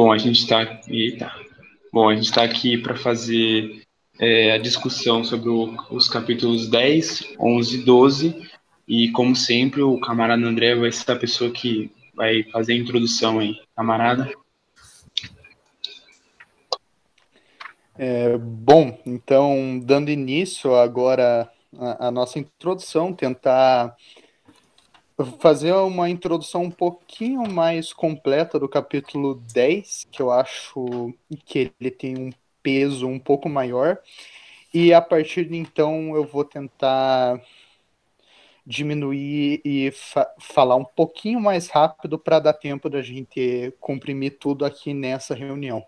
Bom, a gente está Eita. Bom, a gente está aqui para fazer é, a discussão sobre o, os capítulos 10, 11 e 12. E, como sempre, o camarada André vai ser a pessoa que vai fazer a introdução aí. Camarada? É, bom, então, dando início agora à nossa introdução, tentar fazer uma introdução um pouquinho mais completa do capítulo 10, que eu acho que ele tem um peso um pouco maior. E a partir de então eu vou tentar diminuir e fa falar um pouquinho mais rápido para dar tempo da gente comprimir tudo aqui nessa reunião.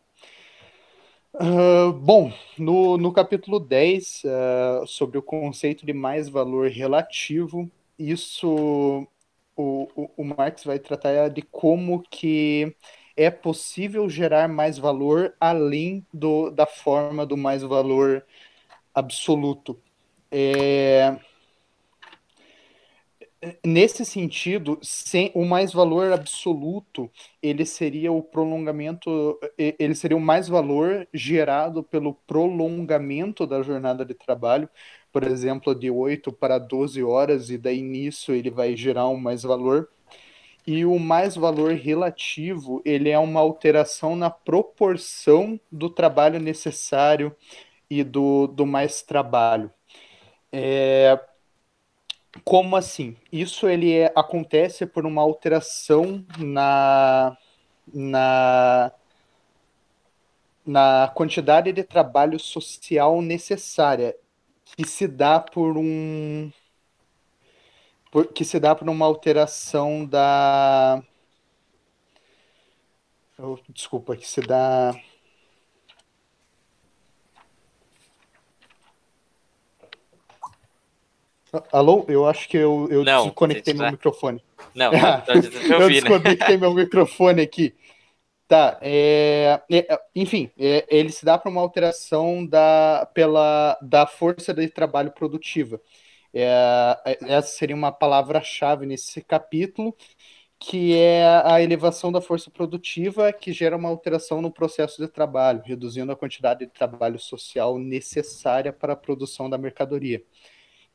Uh, bom, no, no capítulo 10, uh, ah, sobre o conceito de mais valor relativo, isso o, o, Marx vai tratar de como que é possível gerar mais valor além do, da forma do mais valor absoluto. É, nesse sentido, sem o mais valor absoluto, ele seria o prolongamento, ele seria o mais valor gerado pelo prolongamento da jornada de trabalho, por exemplo, de 8 para 12 horas, e daí nisso ele vai gerar um mais valor. E o mais valor relativo, ele é uma alteração na proporção do trabalho necessário e do, do mais trabalho. É, como assim? Isso ele é, acontece por uma alteração na, na, na quantidade de trabalho social necessária que se dá por um por, que se dá por uma alteração da oh, desculpa que se dá Alô? Eu acho que eu, eu não, desconectei meu microfone. Não, não tá eu, eu né? desconectei meu microfone aqui. Tá, é, é, enfim, é, ele se dá para uma alteração da, pela, da força de trabalho produtiva. É, essa seria uma palavra-chave nesse capítulo, que é a elevação da força produtiva que gera uma alteração no processo de trabalho, reduzindo a quantidade de trabalho social necessária para a produção da mercadoria.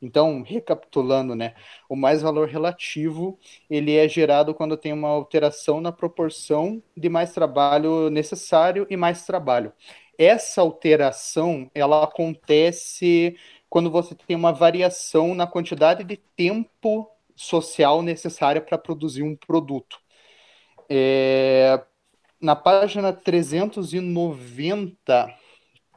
Então, recapitulando, né, o mais valor relativo, ele é gerado quando tem uma alteração na proporção de mais trabalho necessário e mais trabalho. Essa alteração, ela acontece quando você tem uma variação na quantidade de tempo social necessária para produzir um produto. É, na página 390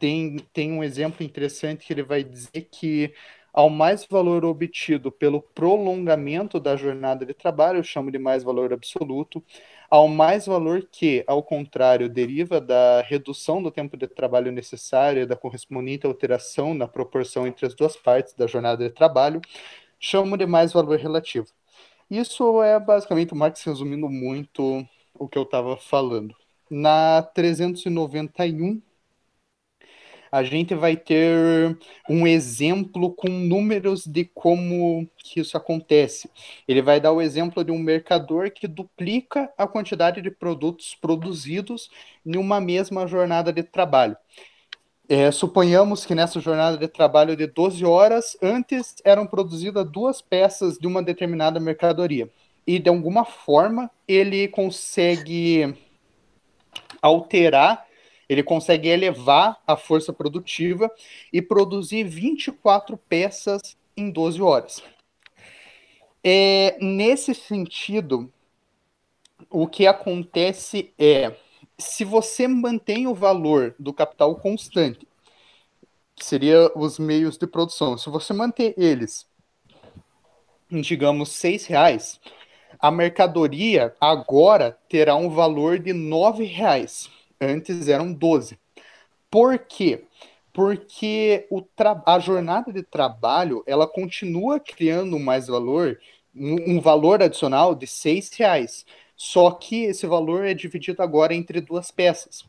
tem, tem um exemplo interessante que ele vai dizer que ao mais valor obtido pelo prolongamento da jornada de trabalho, eu chamo de mais valor absoluto, ao mais valor que, ao contrário, deriva da redução do tempo de trabalho necessário e da correspondente alteração na proporção entre as duas partes da jornada de trabalho, chamo de mais valor relativo. Isso é basicamente o Marx resumindo muito o que eu estava falando. Na 391, a gente vai ter um exemplo com números de como que isso acontece. Ele vai dar o exemplo de um mercador que duplica a quantidade de produtos produzidos em uma mesma jornada de trabalho. É, suponhamos que nessa jornada de trabalho de 12 horas, antes eram produzidas duas peças de uma determinada mercadoria. E de alguma forma ele consegue alterar ele consegue elevar a força produtiva e produzir 24 peças em 12 horas. É, nesse sentido, o que acontece é, se você mantém o valor do capital constante, que seria os meios de produção, se você manter eles, digamos, seis reais, a mercadoria agora terá um valor de nove reais antes eram 12. Por quê? Porque o a jornada de trabalho ela continua criando mais valor, um, um valor adicional de seis reais. Só que esse valor é dividido agora entre duas peças.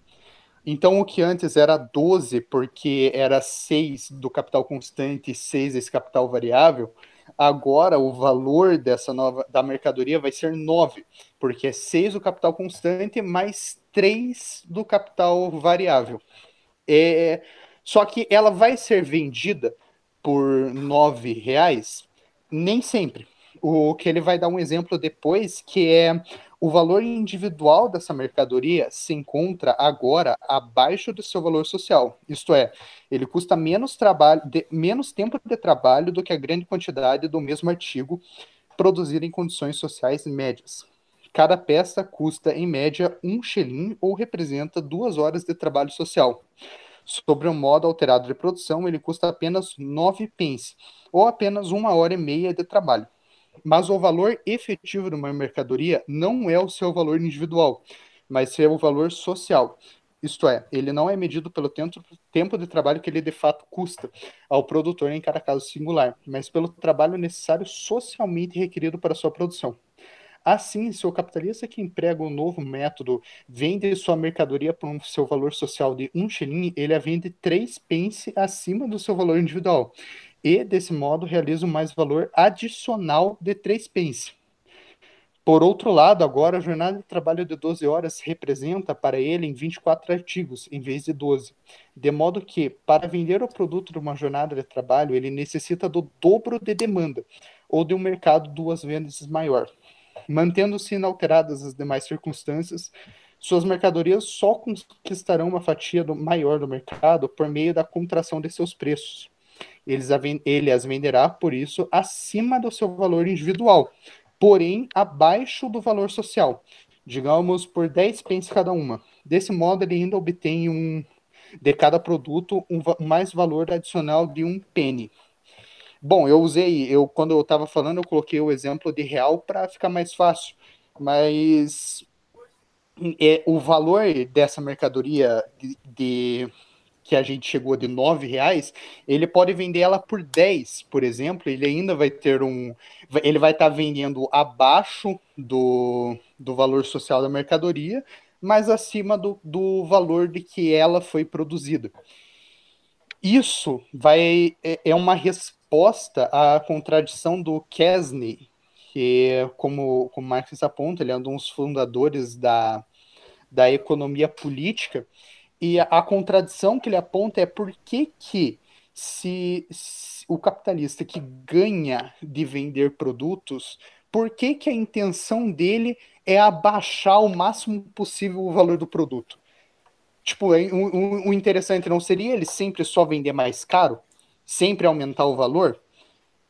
Então, o que antes era 12, porque era 6 do capital constante e 6 esse capital variável, agora o valor dessa nova da mercadoria vai ser 9, porque é 6 do capital constante mais 3 do capital variável. É, só que ela vai ser vendida por 9 reais? Nem sempre. O que ele vai dar um exemplo depois, que é o valor individual dessa mercadoria se encontra agora abaixo do seu valor social. Isto é, ele custa menos trabalho, de, menos tempo de trabalho do que a grande quantidade do mesmo artigo produzido em condições sociais médias. Cada peça custa, em média, um shilling ou representa duas horas de trabalho social. Sobre o modo alterado de produção, ele custa apenas 9 pence, ou apenas uma hora e meia de trabalho mas o valor efetivo de uma mercadoria não é o seu valor individual, mas é o valor social. Isto é, ele não é medido pelo tempo, de trabalho que ele de fato custa ao produtor em cada caso singular, mas pelo trabalho necessário socialmente requerido para sua produção. Assim, se o capitalista que emprega um novo método vende sua mercadoria por um seu valor social de um shilling, ele a vende três pence acima do seu valor individual e, desse modo, realiza um mais valor adicional de 3 pence. Por outro lado, agora a jornada de trabalho de 12 horas representa para ele em 24 artigos, em vez de 12. De modo que, para vender o produto de uma jornada de trabalho, ele necessita do dobro de demanda, ou de um mercado duas vezes maior. Mantendo-se inalteradas as demais circunstâncias, suas mercadorias só conquistarão uma fatia do, maior do mercado por meio da contração de seus preços eles ele as venderá, por isso, acima do seu valor individual, porém abaixo do valor social, digamos por 10 pence cada uma. Desse modo, ele ainda obtém um de cada produto um, mais valor adicional de um penny. Bom, eu usei, eu quando eu estava falando, eu coloquei o exemplo de real para ficar mais fácil, mas é, o valor dessa mercadoria de, de que a gente chegou de nove reais, ele pode vender ela por 10, por exemplo, ele ainda vai ter um. Ele vai estar tá vendendo abaixo do, do valor social da mercadoria, mas acima do, do valor de que ela foi produzida. Isso vai é, é uma resposta à contradição do Kesney, que, como, como Marx aponta, ele é um dos fundadores da, da economia política, e a, a, contradição que ele aponta é por que, que se, se, o capitalista que ganha de vender produtos, por que, que a intenção dele é abaixar o máximo possível o valor do produto? Tipo, é, o, o interessante não seria ele sempre só vender mais caro? Sempre aumentar o valor?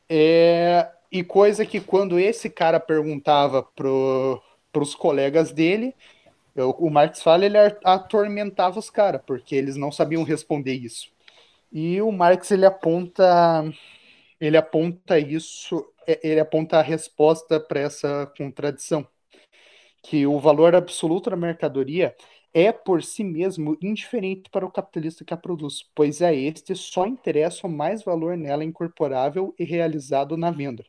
É, e coisa que quando esse cara perguntava para os colegas dele, o Marx fala, ele atormentava os caras, porque eles não sabiam responder isso. E o Marx ele aponta ele aponta isso, é, ele aponta a resposta para essa contradição, que o valor absoluto da mercadoria é por si mesmo indiferente para o capitalista que a produz, pois a este só interessa o mais valor nela incorporável e realizado na venda.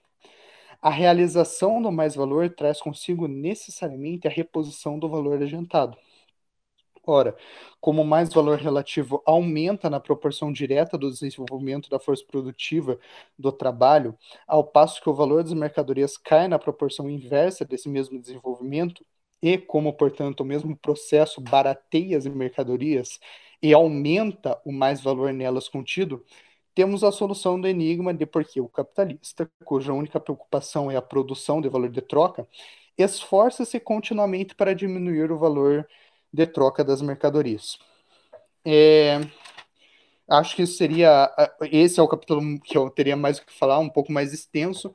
A realização do mais-valor traz consigo necessariamente a reposição do valor adiantado. Ora, como o mais-valor relativo aumenta na proporção direta do desenvolvimento da força produtiva do trabalho, ao passo que o valor das mercadorias cai na proporção inversa desse mesmo desenvolvimento, e como, portanto, o mesmo processo barateia as mercadorias e aumenta o mais-valor nelas contido, temos a solução do enigma de por que o capitalista, cuja única preocupação é a produção de valor de troca, esforça-se continuamente para diminuir o valor de troca das mercadorias. É, acho que seria. Esse é o capítulo que eu teria mais o que falar, um pouco mais extenso,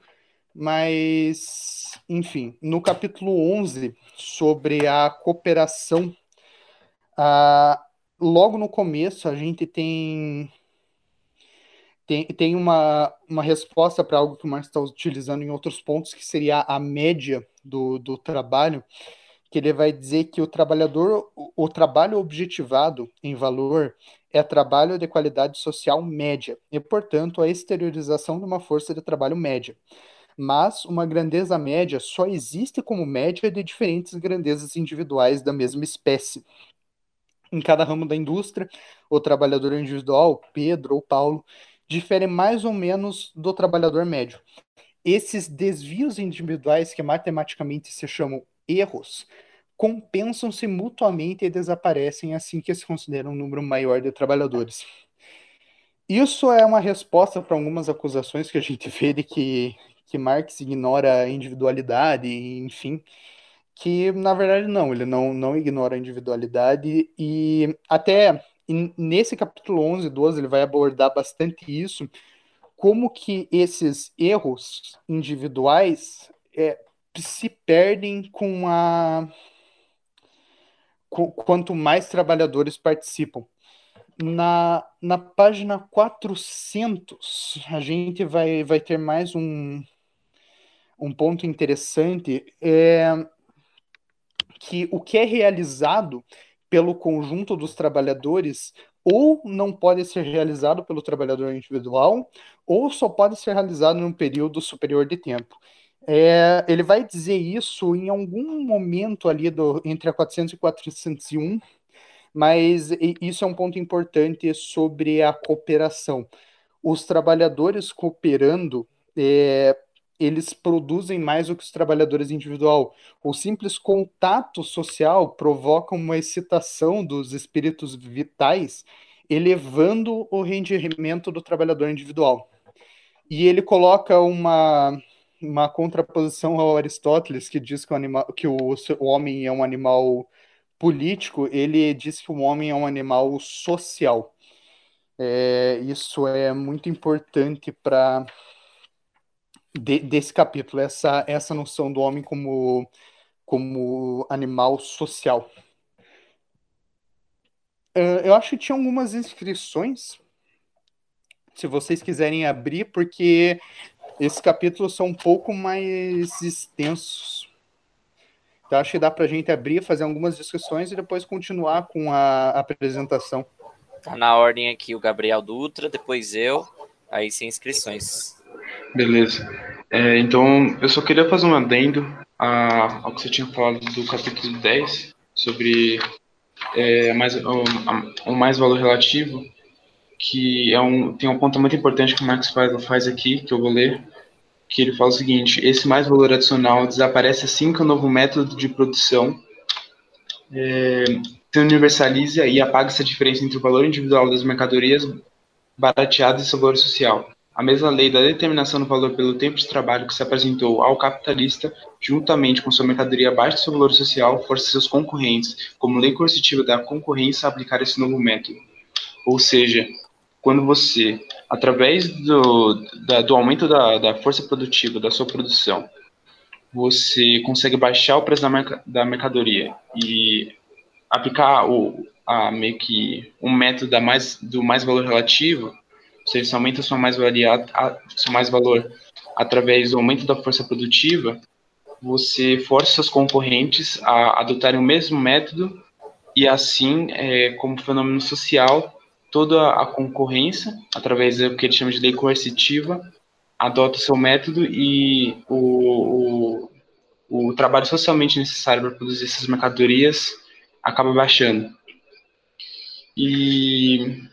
mas, enfim, no capítulo 11, sobre a cooperação, ah, logo no começo a gente tem tem, tem uma, uma resposta para algo que o Marx está utilizando em outros pontos, que seria a média do, do trabalho, que ele vai dizer que o trabalhador, o, o trabalho objetivado em valor é trabalho de qualidade social média, e, portanto, a exteriorização de uma força de trabalho média. Mas uma grandeza média só existe como média de diferentes grandezas individuais da mesma espécie. Em cada ramo da indústria, o trabalhador individual, Pedro ou Paulo, difere mais ou menos do trabalhador médio. esses desvios individuais que matematicamente se chamam erros compensam-se mutuamente e desaparecem assim que se considera um número maior de trabalhadores. Isso é uma resposta para algumas acusações que a gente vê de que, que Marx ignora a individualidade, enfim, que na verdade não, ele não, não ignora a individualidade e até nesse capítulo 11 e 12 ele vai abordar bastante isso, como que esses erros individuais é, se perdem com a quanto mais trabalhadores participam. Na, na página 400, a gente vai, vai ter mais um, um ponto interessante, é que o que é realizado pelo conjunto dos trabalhadores ou não pode ser realizado pelo trabalhador individual, ou só pode ser realizado num período superior de tempo. É, ele vai dizer isso em algum momento ali do, entre a 400 e 401, mas isso é um ponto importante sobre a cooperação. Os trabalhadores cooperando, é, eles produzem mais do que os trabalhadores individual. O simples contato social provoca uma excitação dos espíritos vitais, elevando o rendimento do trabalhador individual. E ele coloca uma, uma contraposição ao Aristóteles, que diz que o, animal, que o, o homem é um animal político, ele diz que o homem é um animal social. É, isso é muito importante para de, desse capítulo, essa, essa noção do homem como, como animal social. Eu acho que tinha algumas inscrições, se vocês quiserem abrir, porque esses capítulos são um pouco mais extensos. Então, acho que dá para a gente abrir, fazer algumas discussões e depois continuar com a apresentação. Tá na ordem aqui o Gabriel Dutra, depois eu, aí sem inscrições. Beleza. É, então, eu só queria fazer um adendo a, ao que você tinha falado do capítulo 10, sobre é, mais, o, a, o mais valor relativo, que é um, tem um ponto muito importante que o Max faz, faz aqui, que eu vou ler, que ele fala o seguinte, esse mais valor adicional desaparece assim que o novo método de produção é, se universaliza e apaga essa diferença entre o valor individual das mercadorias barateadas e seu valor social. A mesma lei da determinação do valor pelo tempo de trabalho que se apresentou ao capitalista, juntamente com sua mercadoria abaixo do seu valor social, força seus concorrentes, como lei coercitiva da concorrência, a aplicar esse novo método. Ou seja, quando você, através do, da, do aumento da, da força produtiva da sua produção, você consegue baixar o preço da, da mercadoria e aplicar o, a, meio que um método mais, do mais valor relativo, você aumenta sua mais, valia, seu mais valor através do aumento da força produtiva, você força seus concorrentes a adotarem o mesmo método e assim, é, como fenômeno social, toda a concorrência, através do que ele chama de lei coercitiva, adota o seu método e o, o, o trabalho socialmente necessário para produzir essas mercadorias acaba baixando. E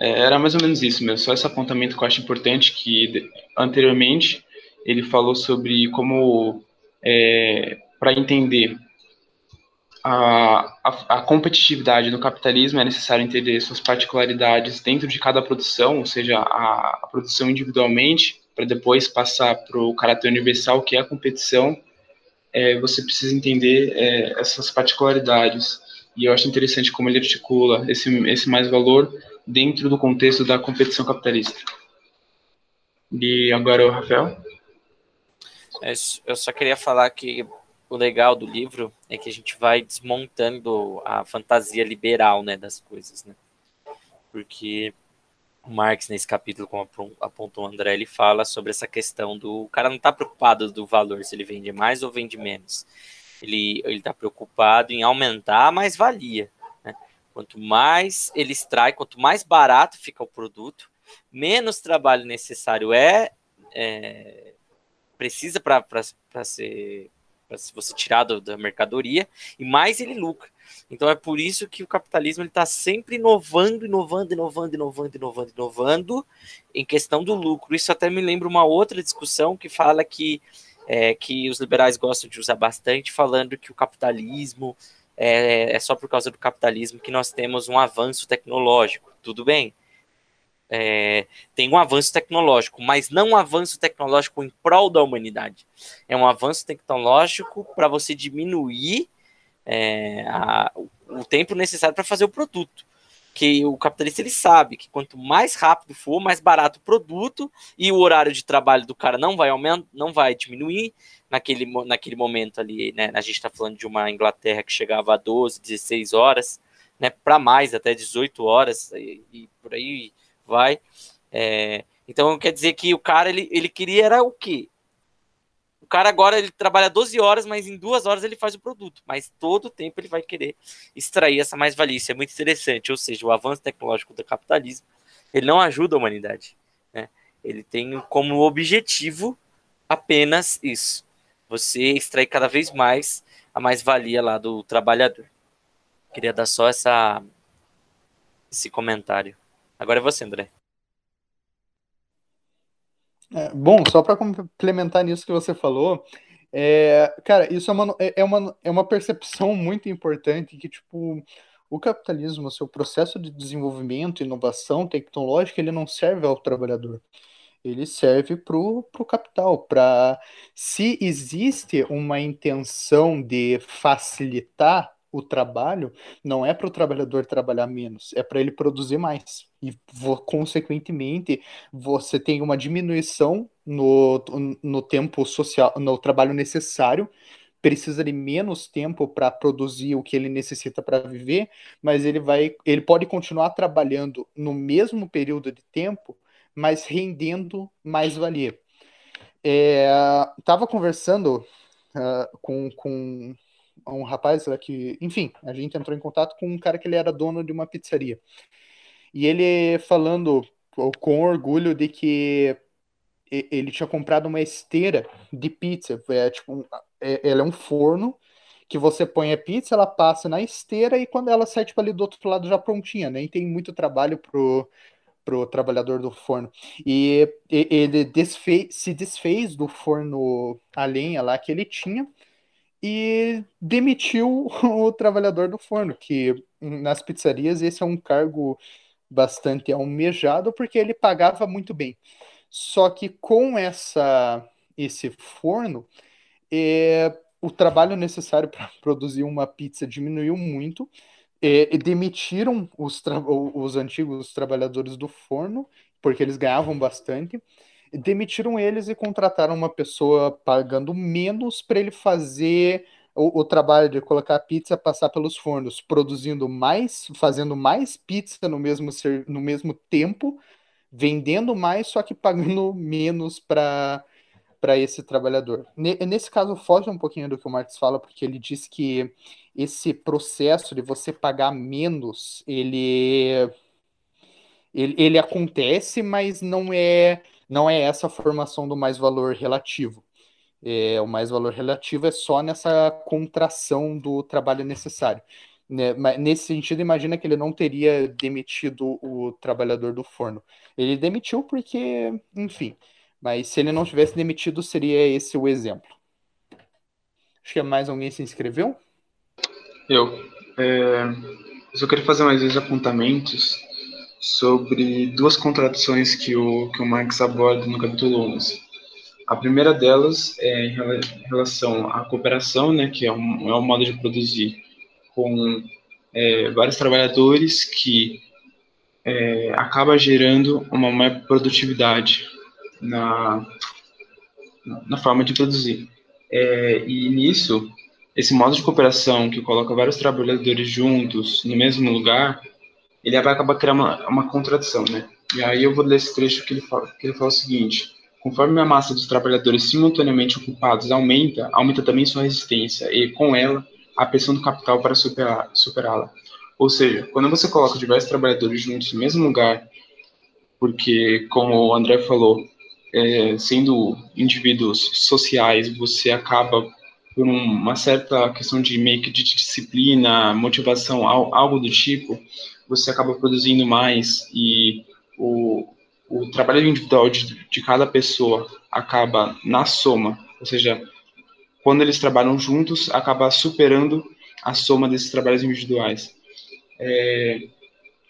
é, era mais ou menos isso mesmo, só esse apontamento que eu acho importante, que anteriormente ele falou sobre como, é, para entender a, a, a, competitividade no capitalismo, é necessário entender suas particularidades dentro de cada produção, ou seja, a, a produção individualmente, para depois passar para o caráter universal, que é a competição, é, você precisa entender é, essas particularidades. E eu acho interessante como ele articula esse, esse mais valor dentro do contexto da competição capitalista. E agora o Rafael. É, eu só queria falar que o legal do livro é que a gente vai desmontando a fantasia liberal né, das coisas. Né? Porque o Marx, nesse capítulo, como apontou o André, ele fala sobre essa questão do o cara não está preocupado do valor, se ele vende mais ou vende menos. Ele está preocupado em aumentar a mais-valia. Quanto mais ele extrai, quanto mais barato fica o produto, menos trabalho necessário é, é precisa para ser se você tirar da mercadoria, e mais ele lucra. Então é por isso que o capitalismo está sempre inovando, inovando, inovando, inovando, inovando, inovando em questão do lucro. Isso até me lembra uma outra discussão que fala que, é, que os liberais gostam de usar bastante, falando que o capitalismo é, é só por causa do capitalismo que nós temos um avanço tecnológico. Tudo bem, é, tem um avanço tecnológico, mas não um avanço tecnológico em prol da humanidade. É um avanço tecnológico para você diminuir é, a, o tempo necessário para fazer o produto. Que o capitalista ele sabe que quanto mais rápido for, mais barato o produto e o horário de trabalho do cara não vai aumentar, não vai diminuir naquele, naquele momento ali. Né? A gente está falando de uma Inglaterra que chegava a 12, 16 horas, né? para mais, até 18 horas e, e por aí vai. É, então quer dizer que o cara ele, ele queria era o quê? Cara agora ele trabalha 12 horas, mas em duas horas ele faz o produto. Mas todo o tempo ele vai querer extrair essa mais-valia. Isso é muito interessante. Ou seja, o avanço tecnológico do capitalismo ele não ajuda a humanidade. Né? Ele tem como objetivo apenas isso: você extrair cada vez mais a mais-valia lá do trabalhador. Queria dar só essa, esse comentário. Agora é você, André. É, bom, só para complementar nisso que você falou, é, cara, isso é uma, é, é, uma, é uma percepção muito importante que, tipo, o capitalismo, o seu processo de desenvolvimento, inovação tecnológica, ele não serve ao trabalhador. Ele serve para o capital, para se existe uma intenção de facilitar o trabalho, não é para o trabalhador trabalhar menos, é para ele produzir mais. E, consequentemente, você tem uma diminuição no, no tempo social, no trabalho necessário, precisa de menos tempo para produzir o que ele necessita para viver, mas ele vai, ele pode continuar trabalhando no mesmo período de tempo, mas rendendo mais valia. É, tava conversando uh, com, com um rapaz que, enfim, a gente entrou em contato com um cara que ele era dono de uma pizzaria. E ele falando com orgulho de que ele tinha comprado uma esteira de pizza. É tipo, é, ela é um forno que você põe a pizza, ela passa na esteira e quando ela sai tipo, ali do outro lado já prontinha, nem tem muito trabalho pro pro trabalhador do forno. E ele desfez, se desfez do forno a lenha lá que ele tinha e demitiu o trabalhador do forno, que nas pizzarias esse é um cargo bastante almejado porque ele pagava muito bem. Só que com essa esse forno, é, o trabalho necessário para produzir uma pizza diminuiu muito. É, demitiram os, os antigos trabalhadores do forno, porque eles ganhavam bastante demitiram eles e contrataram uma pessoa pagando menos para ele fazer o, o, trabalho de colocar a pizza passar pelos fornos, produzindo mais, fazendo mais pizza no mesmo, no mesmo tempo, vendendo mais, só que pagando menos para para esse trabalhador. Nesse caso, foge um pouquinho do que o Marx fala, porque ele diz que esse processo de você pagar menos, ele, ele, ele acontece, mas não é não é essa a formação do mais valor relativo. É, o mais valor relativo é só nessa contração do trabalho necessário. Né? Nesse sentido, imagina que ele não teria demitido o trabalhador do forno. Ele demitiu porque, enfim, mas se ele não tivesse demitido, seria esse o exemplo. Acho que mais alguém se inscreveu? Eu. É, eu só queria fazer mais dois apontamentos sobre duas contradições que o, que o Marx aborda no capítulo 11. A primeira delas é em relação à cooperação, né, que é um, é um modo de produzir com é, vários trabalhadores que é, acaba gerando uma maior produtividade na, na forma de produzir. É, e nisso, esse modo de cooperação que coloca vários trabalhadores juntos no mesmo lugar, ele vai acabar criando uma, uma contradição, né? E aí eu vou ler esse trecho que ele fala, que ele fala o seguinte: conforme a massa dos trabalhadores simultaneamente ocupados aumenta, aumenta também sua resistência e, com ela, a pressão do capital para superá-la. Ou seja, quando você coloca diversos trabalhadores juntos no mesmo lugar, porque, como o André falou, é, sendo indivíduos sociais, você acaba por uma certa questão de meio que de disciplina, motivação, algo do tipo, você acaba produzindo mais e o, o trabalho individual de, de cada pessoa acaba na soma, ou seja, quando eles trabalham juntos, acaba superando a soma desses trabalhos individuais. É,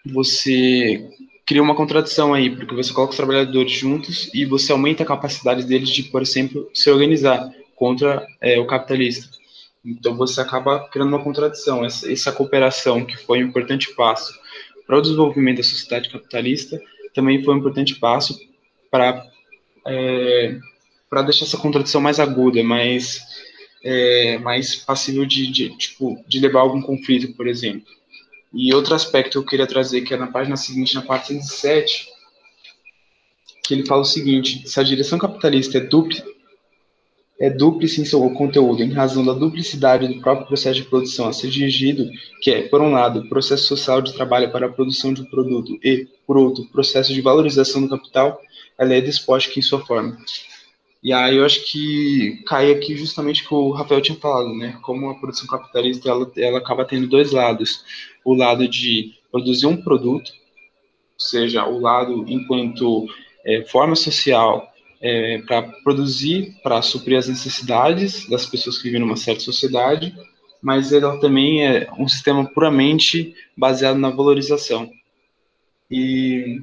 você cria uma contradição aí, porque você coloca os trabalhadores juntos e você aumenta a capacidade deles de, por exemplo, se organizar contra é, o capitalista. Então você acaba criando uma contradição. Essa, essa cooperação, que foi um importante passo para o desenvolvimento da sociedade capitalista, também foi um importante passo para é, para deixar essa contradição mais aguda, mais é, mais passível de, de, tipo, de levar a algum conflito, por exemplo. E outro aspecto que eu queria trazer, que é na página seguinte, na parte 107, que ele fala o seguinte, se a direção capitalista é dupla, é duplice em seu conteúdo, em razão da duplicidade do próprio processo de produção a ser dirigido, que é, por um lado, processo social de trabalho para a produção de um produto e, por outro, processo de valorização do capital, ela é despótica em sua forma. E aí eu acho que cai aqui justamente o que o Rafael tinha falado, né? Como a produção capitalista, ela, ela acaba tendo dois lados. O lado de produzir um produto, ou seja, o lado enquanto é, forma social é, para produzir, para suprir as necessidades das pessoas que vivem numa certa sociedade, mas ela também é um sistema puramente baseado na valorização. E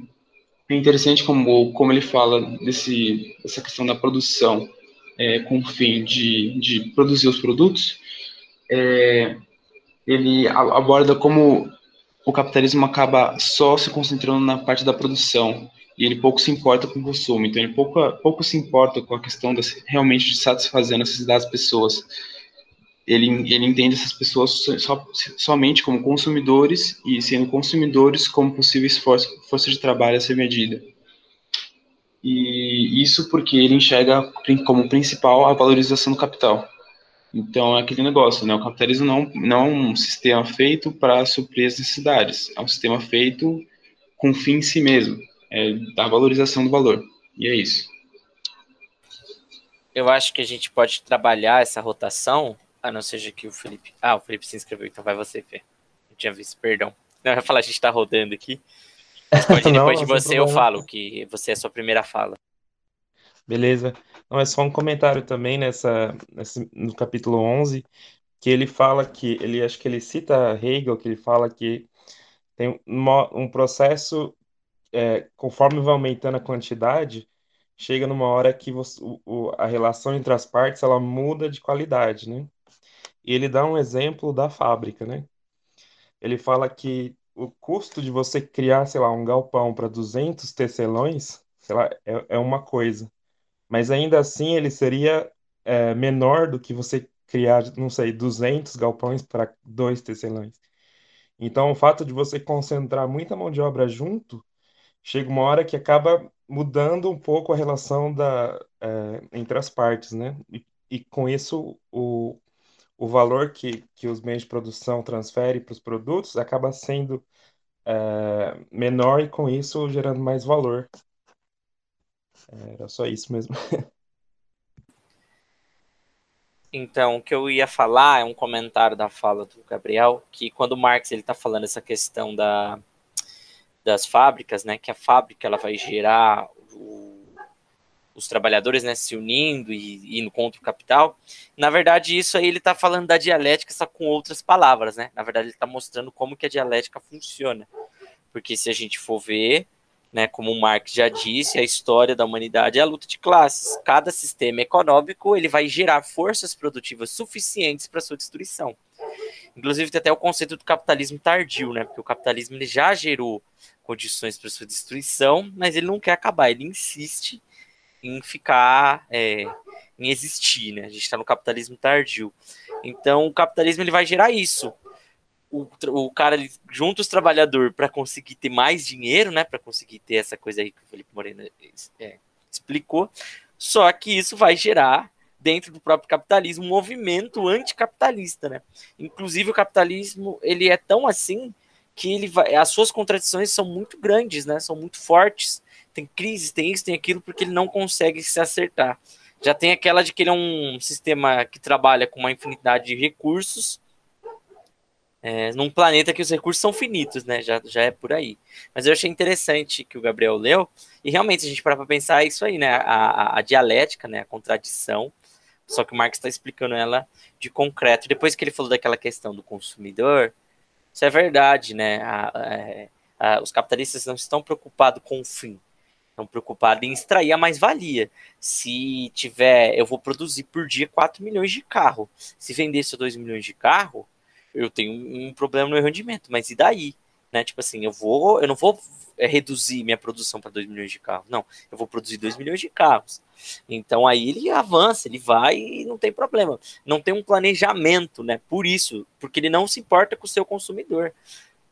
é interessante como, como ele fala desse, dessa questão da produção é, com o fim de, de produzir os produtos, é, ele aborda como o capitalismo acaba só se concentrando na parte da produção e ele pouco se importa com o consumo, então ele pouco, pouco se importa com a questão das, realmente de satisfazer a necessidade das pessoas ele, ele entende essas pessoas so, somente como consumidores e sendo consumidores como possíveis força, força de trabalho a ser medida. E isso porque ele enxerga como principal a valorização do capital. Então é aquele negócio, né? O capitalismo não, não é um sistema feito para suprir as necessidades, é um sistema feito com fim em si mesmo, é da valorização do valor. E é isso. Eu acho que a gente pode trabalhar essa rotação a não seja que o Felipe. Ah, o Felipe se inscreveu, então vai você, Fê. Eu tinha visto, perdão. Não, eu ia falar, a gente tá rodando aqui. Depois, não, depois de você eu falo, que você é a sua primeira fala. Beleza. Não, é só um comentário também nessa, nesse, no capítulo 11, que ele fala que, ele acho que ele cita Hegel, que ele fala que tem uma, um processo, é, conforme vai aumentando a quantidade, chega numa hora que você, o, a relação entre as partes ela muda de qualidade, né? E ele dá um exemplo da fábrica, né? Ele fala que o custo de você criar, sei lá, um galpão para 200 tecelões, sei lá, é, é uma coisa. Mas ainda assim ele seria é, menor do que você criar, não sei, 200 galpões para dois tecelões. Então, o fato de você concentrar muita mão de obra junto, chega uma hora que acaba mudando um pouco a relação da, é, entre as partes, né? E, e com isso, o, o valor que, que os meios de produção transferem para os produtos acaba sendo é, menor e com isso gerando mais valor. Era só isso mesmo. Então, o que eu ia falar é um comentário da fala do Gabriel, que quando o Marx está falando essa questão da, das fábricas, né, que a fábrica ela vai gerar os trabalhadores né, se unindo e indo contra o capital. Na verdade, isso aí ele está falando da dialética, só com outras palavras, né? Na verdade, ele está mostrando como que a dialética funciona. Porque se a gente for ver, né, como o Marx já disse, a história da humanidade é a luta de classes. Cada sistema econômico ele vai gerar forças produtivas suficientes para sua destruição. Inclusive tem até o conceito do capitalismo tardio, né? Porque o capitalismo ele já gerou condições para sua destruição, mas ele não quer acabar, ele insiste em ficar, é, em existir, né? A gente está no capitalismo tardio. Então, o capitalismo ele vai gerar isso. O, o cara ele junta os trabalhadores para conseguir ter mais dinheiro, né? Para conseguir ter essa coisa aí que o Felipe Moreno é, explicou. Só que isso vai gerar dentro do próprio capitalismo um movimento anticapitalista, né? Inclusive o capitalismo ele é tão assim que ele vai, as suas contradições são muito grandes, né? São muito fortes tem crise, tem isso, tem aquilo, porque ele não consegue se acertar. Já tem aquela de que ele é um sistema que trabalha com uma infinidade de recursos, é, num planeta que os recursos são finitos, né? Já, já é por aí. Mas eu achei interessante que o Gabriel leu, e realmente, a gente para pensar, é isso aí, né? A, a, a, dialética, né? A contradição, só que o Marx está explicando ela de concreto. Depois que ele falou daquela questão do consumidor, isso é verdade, né? A, é, a, os capitalistas não estão preocupados com o fim, estão preocupados em extrair a mais-valia. Se tiver, eu vou produzir por dia 4 milhões de carro. Se vender só 2 milhões de carro, eu tenho um problema no rendimento, mas e daí? Né? Tipo assim, eu vou, eu não vou é, reduzir minha produção para 2 milhões de carros. Não, eu vou produzir 2 milhões de carros. Então aí ele avança, ele vai e não tem problema. Não tem um planejamento, né? Por isso, porque ele não se importa com o seu consumidor.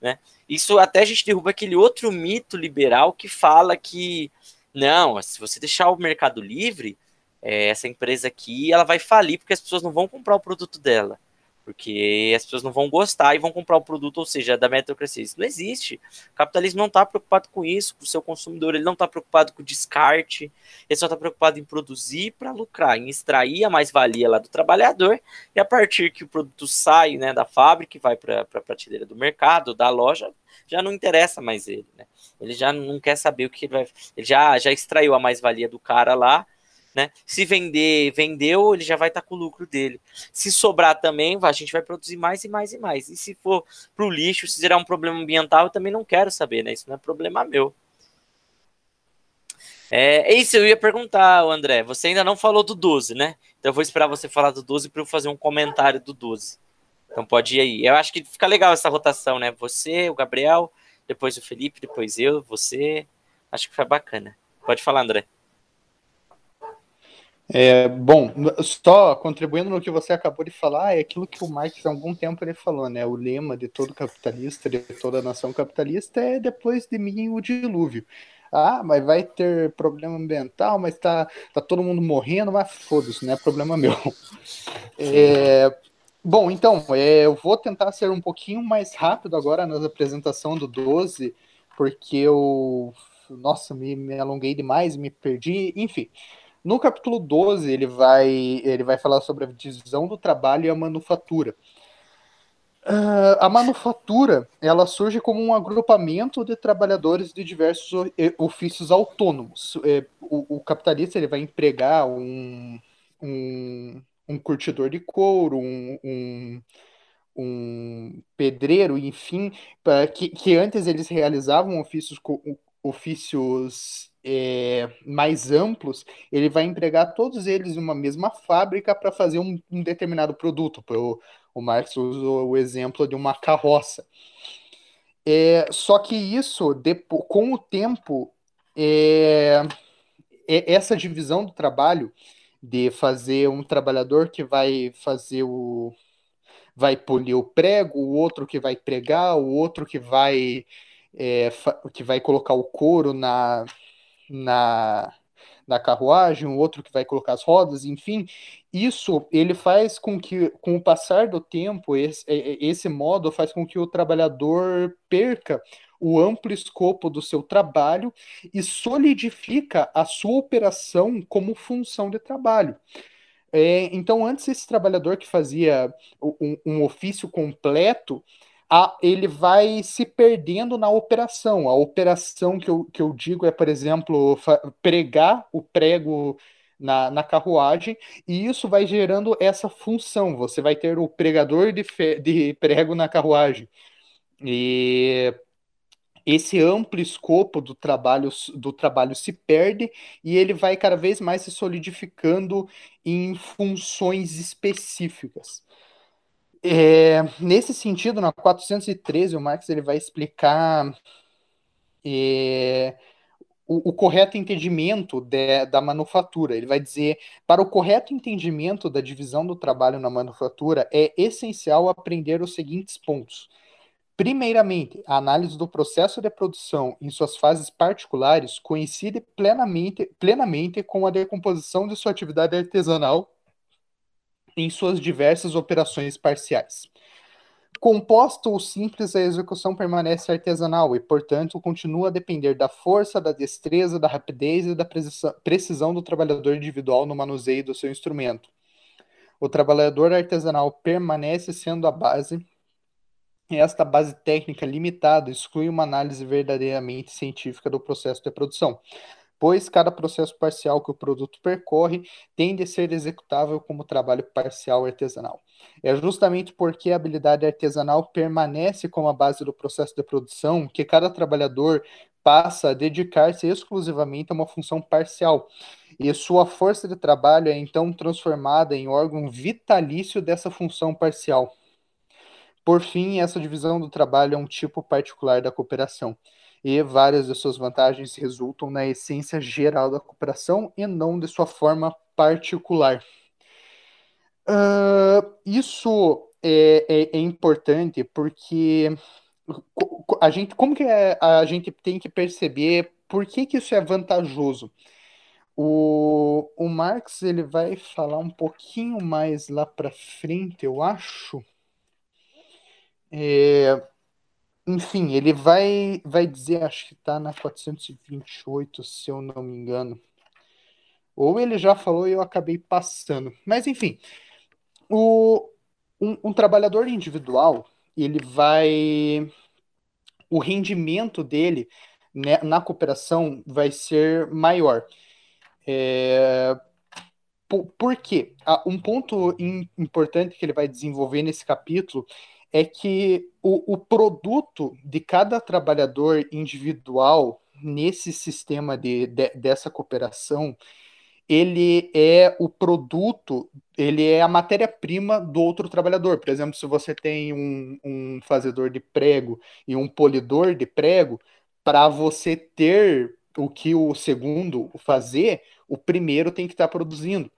Né? Isso até a gente derruba aquele outro mito liberal que fala que não, se você deixar o mercado livre, é, essa empresa aqui ela vai falir porque as pessoas não vão comprar o produto dela porque as pessoas não vão gostar e vão comprar o produto, ou seja, da meritocracia. Isso não existe. O capitalismo não está preocupado com isso, com o seu consumidor, ele não está preocupado com o descarte, ele só está preocupado em produzir para lucrar, em extrair a mais-valia lá do trabalhador, e a partir que o produto sai né, da fábrica e vai para a prateleira do mercado, da loja, já não interessa mais ele. Né? Ele já não quer saber o que ele vai. Ele já, já extraiu a mais-valia do cara lá né? Se vender, vendeu, ele já vai estar tá com o lucro dele. Se sobrar também, a gente vai produzir mais e mais e mais. E se for para o lixo, se gerar um problema ambiental, eu também não quero saber, né? Isso não é problema meu. É, é isso, eu ia perguntar, André. Você ainda não falou do 12, né? Então eu vou esperar você falar do 12 para eu fazer um comentário do 12. Então pode ir aí. Eu acho que fica legal essa rotação, né? Você, o Gabriel, depois o Felipe, depois eu, você. Acho que foi bacana. Pode falar, André. É, bom, só contribuindo no que você acabou de falar, é aquilo que o Marx há algum tempo ele falou, né? O lema de todo capitalista, de toda nação capitalista é depois de mim o dilúvio. Ah, mas vai ter problema ambiental, mas tá, tá todo mundo morrendo, mas foda-se, não é problema meu. É, bom, então, é, eu vou tentar ser um pouquinho mais rápido agora na apresentação do 12, porque eu, nossa, me, me alonguei demais, me perdi, enfim. No capítulo 12, ele vai, ele vai falar sobre a divisão do trabalho e a manufatura. Uh, a manufatura ela surge como um agrupamento de trabalhadores de diversos ofícios autônomos. É, o, o capitalista ele vai empregar um, um, um curtidor de couro, um, um, um pedreiro, enfim, que, que antes eles realizavam ofícios, ofícios é, mais amplos, ele vai empregar todos eles em uma mesma fábrica para fazer um, um, determinado produto. O, o Marx usou o exemplo de uma carroça. É, só que isso, depois, com o tempo, é, é, essa divisão do trabalho de fazer um trabalhador que vai fazer o vai polir o prego, o outro que vai pregar, o outro que vai é, que vai colocar o couro na, na, na carruagem, um outro que vai colocar as rodas, enfim, isso ele faz com que, com o passar do tempo, esse, é, é, esse modo faz com que o trabalhador perca o amplo escopo do seu trabalho e solidifica a sua operação como função de trabalho. É, então, antes esse trabalhador que fazia um, um ofício completo, a, ele vai se perdendo na operação. A operação que eu, que eu digo é, por exemplo, pregar o prego na, na carruagem, e isso vai gerando essa função. Você vai ter o pregador de, fe, de prego na carruagem. E esse amplo escopo do trabalho, do trabalho se perde e ele vai cada vez mais se solidificando em funções específicas. É, nesse sentido, na 413, o Marx ele vai explicar é, o, o, correto entendimento de, da manufatura. Ele vai dizer: para o correto entendimento da divisão do trabalho na manufatura, é essencial aprender os seguintes pontos. Primeiramente, a análise do processo de produção em suas fases particulares coincide plenamente, plenamente com a decomposição de sua atividade artesanal em suas diversas operações parciais. Composto ou simples, a execução permanece artesanal e, portanto, continua a depender da força, da destreza, da rapidez e da precisão do trabalhador individual no manuseio do seu instrumento. O trabalhador artesanal permanece sendo a base esta base técnica limitada exclui uma análise verdadeiramente científica do processo de produção, pois cada processo parcial que o produto percorre tende a ser executável como trabalho parcial artesanal. É justamente porque a habilidade artesanal permanece como a base do processo de produção que cada trabalhador passa a dedicar-se exclusivamente a uma função parcial, e sua força de trabalho é então transformada em órgão vitalício dessa função parcial. Por fim, essa divisão do trabalho é um tipo particular da cooperação, e várias de suas vantagens resultam na essência geral da cooperação e não de sua forma particular. Uh, isso é, é, é, importante porque a gente, como que é, a gente tem que perceber por que, que isso é vantajoso? O, o Marx ele vai falar um pouquinho mais lá para frente, eu acho. É, enfim, ele vai, vai dizer, acho que está na 428, se eu não me engano. Ou ele já falou e eu acabei passando. Mas, enfim, o, um, um trabalhador individual, ele vai. O rendimento dele né, na cooperação vai ser maior. É, por, por quê? Um ponto importante que ele vai desenvolver nesse capítulo é que o, o produto de cada trabalhador individual nesse sistema de, de, dessa cooperação, ele é o produto, ele é a matéria-prima do outro trabalhador. Por exemplo, se você tem um, um fazedor de prego e um polidor de prego, para você ter o que o segundo fazer, o primeiro tem que estar tá produzindo.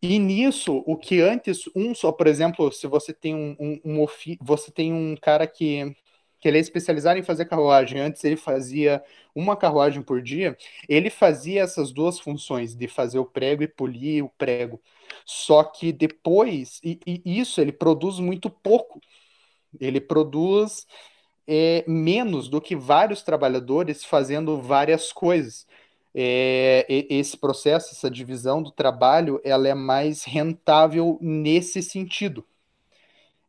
E nisso, o que antes, um só, por exemplo, se você tem um, um, um você tem um cara que, que ele é especializado em fazer carruagem, antes ele fazia uma carruagem por dia, ele fazia essas duas funções, de fazer o prego e polir o prego. Só que depois, e, e isso ele produz muito pouco. Ele produz é, menos do que vários trabalhadores fazendo várias coisas é, esse processo, essa divisão do trabalho, ela é mais rentável nesse sentido.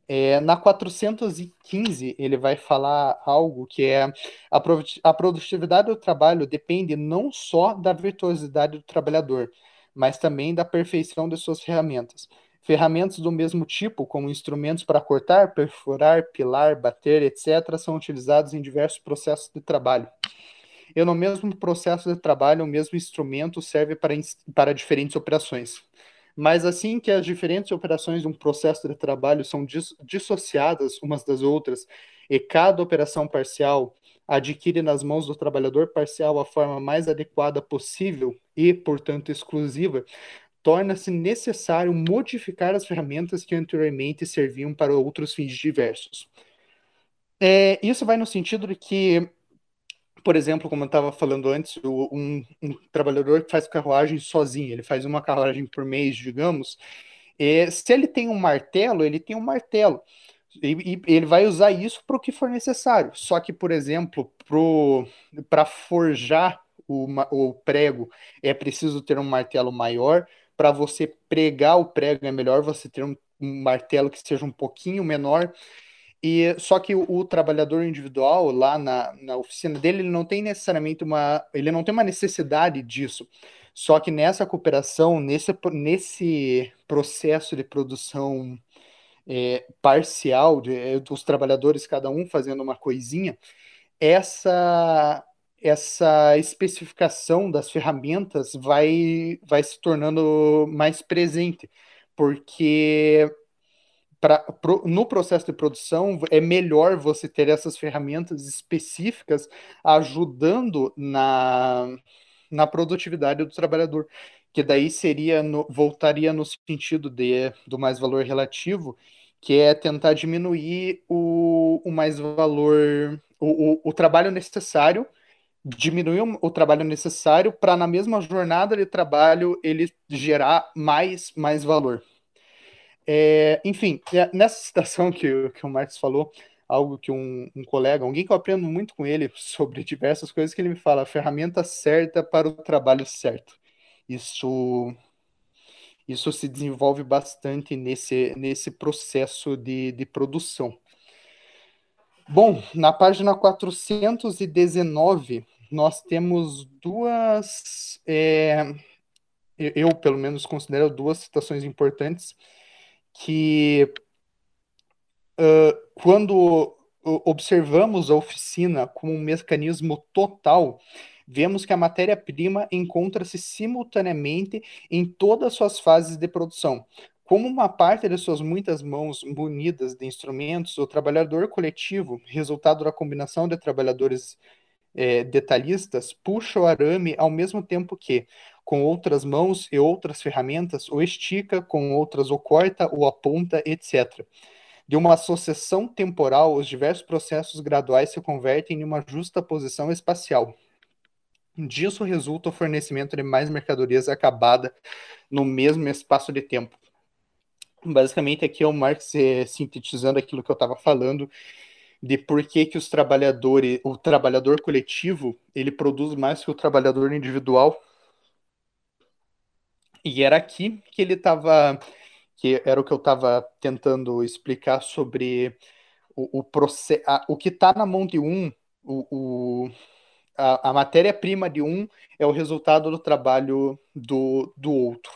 É, na 415, ele vai falar algo que é a produtividade do trabalho depende não só da virtuosidade do trabalhador, mas também da perfeição de suas ferramentas. Ferramentas do mesmo tipo, como instrumentos para cortar, perfurar, pilar, bater, etc., são utilizados em diversos processos de trabalho. E no mesmo processo de trabalho, o mesmo instrumento serve para, para diferentes operações. Mas assim que as diferentes operações de um processo de trabalho são dis dissociadas umas das outras, e cada operação parcial adquire nas mãos do trabalhador parcial a forma mais adequada possível e, portanto, exclusiva, torna-se necessário modificar as ferramentas que anteriormente serviam para outros fins diversos. É, isso vai no sentido de que por exemplo, como eu estava falando antes, um, um, trabalhador que faz carruagem sozinho, ele faz uma carruagem por mês, digamos, e, se ele tem um martelo, ele tem um martelo. E, e ele vai usar isso para o que for necessário. Só que, por exemplo, para forjar o, o prego, é preciso ter um martelo maior. Para você pregar o prego, é melhor você ter um, um martelo que seja um pouquinho menor. E só que o, o, trabalhador individual lá na, na oficina dele, ele não tem necessariamente uma, ele não tem uma necessidade disso. Só que nessa cooperação, nesse, nesse processo de produção é, parcial, de, é, dos trabalhadores cada um fazendo uma coisinha, essa essa especificação das ferramentas vai, vai se tornando mais presente, porque pra, pro, no processo de produção é melhor você ter essas ferramentas específicas ajudando na, na produtividade do trabalhador, que daí seria no, voltaria no sentido de, do mais valor relativo, que é tentar diminuir o, o mais valor, o, o, o trabalho necessário, diminuir o, trabalho necessário para na mesma jornada de trabalho ele gerar mais mais valor. É, enfim, nessa citação que, que o Marx falou, algo que um, um, colega, alguém que eu aprendo muito com ele sobre diversas coisas, que ele me fala, ferramenta certa para o trabalho certo. Isso isso se desenvolve bastante nesse, nesse processo de, de produção. Bom, na página 419, nós temos duas, é, eu pelo menos considero duas citações importantes, que uh, quando observamos a oficina como um mecanismo total, vemos que a matéria-prima encontra-se simultaneamente em todas suas fases de produção. Como uma parte de suas muitas mãos munidas de instrumentos, o trabalhador coletivo, resultado da combinação de trabalhadores é, detalhistas, puxa o arame ao mesmo tempo que, com outras mãos e outras ferramentas, o estica, com outras o corta, o aponta, etc. De uma sucessão temporal, os diversos processos graduais se convertem em uma justa posição espacial, Disso resulta o fornecimento de mais mercadorias acabada no mesmo espaço de tempo. Basicamente, aqui é o Marx é, sintetizando aquilo que eu estava falando de por que, que os trabalhadores, o trabalhador coletivo, ele produz mais que o trabalhador individual. E era aqui que ele estava, que era o que eu estava tentando explicar sobre o, o, processo, o que está na mão de um, o, o a, a matéria-prima de um é o resultado do trabalho do, do outro.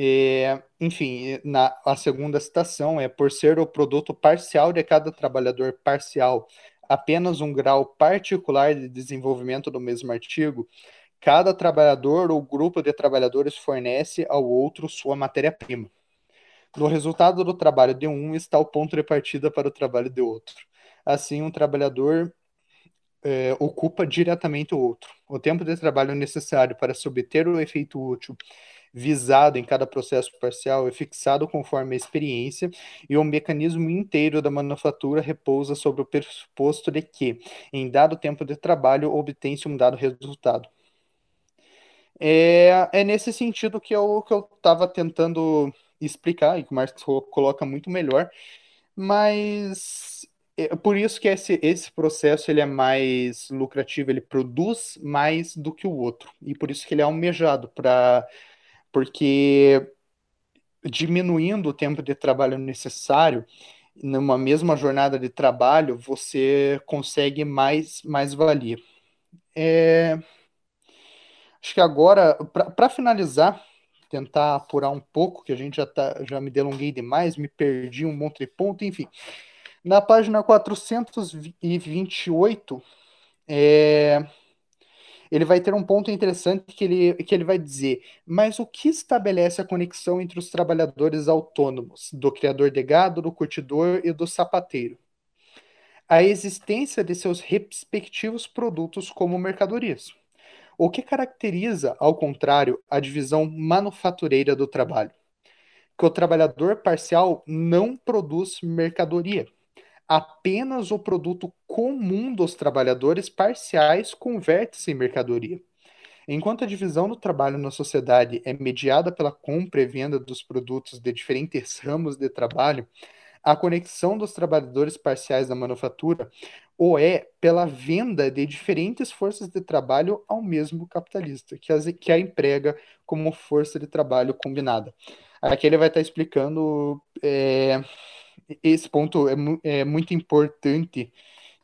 É, enfim, na, a segunda citação é: por ser o produto parcial de cada trabalhador parcial apenas um grau particular de desenvolvimento do mesmo artigo, cada trabalhador ou grupo de trabalhadores fornece ao outro sua matéria-prima. No resultado do trabalho de um está o ponto de partida para o trabalho de outro. Assim, um trabalhador é, ocupa diretamente o outro. O tempo de trabalho necessário para se obter o efeito útil visado em cada processo parcial é fixado conforme a experiência e o mecanismo inteiro da manufatura repousa sobre o pressuposto de que, em dado tempo de trabalho, obtém-se um dado resultado. É, é nesse sentido que eu estava tentando explicar, e que o Marx coloca muito melhor, mas é por isso que esse, esse processo ele é mais lucrativo, ele produz mais do que o outro. E por isso que ele é almejado, pra, porque diminuindo o tempo de trabalho necessário, numa mesma jornada de trabalho, você consegue mais, mais valia. É, acho que agora, para finalizar, tentar apurar um pouco, que a gente já, tá, já me delonguei demais, me perdi um monte de ponto, enfim. Na página 428, é, ele vai ter um ponto interessante que ele, que ele vai dizer: mas o que estabelece a conexão entre os trabalhadores autônomos, do criador de gado, do curtidor e do sapateiro? A existência de seus respectivos produtos como mercadorias. O que caracteriza, ao contrário, a divisão manufatureira do trabalho? Que o trabalhador parcial não produz mercadoria apenas o produto comum dos trabalhadores parciais converte-se em mercadoria. Enquanto a divisão do trabalho na sociedade é mediada pela compra e venda dos produtos de diferentes ramos de trabalho, a conexão dos trabalhadores parciais da manufatura ou é pela venda de diferentes forças de trabalho ao mesmo capitalista, que, as, que a emprega como força de trabalho combinada. Aqui ele vai estar explicando é, esse ponto é, é muito importante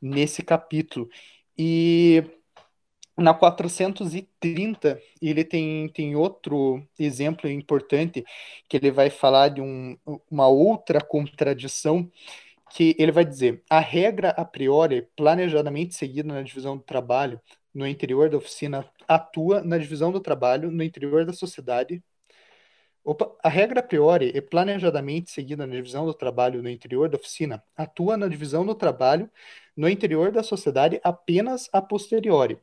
nesse capítulo. E na 430, ele tem, tem outro exemplo importante, que ele vai falar de um, uma outra contradição, que ele vai dizer: a regra a priori, planejadamente seguida na divisão do trabalho no interior da oficina, atua na divisão do trabalho no interior da sociedade. Opa, a regra a priori e planejadamente seguida na divisão do trabalho no interior da oficina atua na divisão do trabalho no interior da sociedade apenas a posteriori,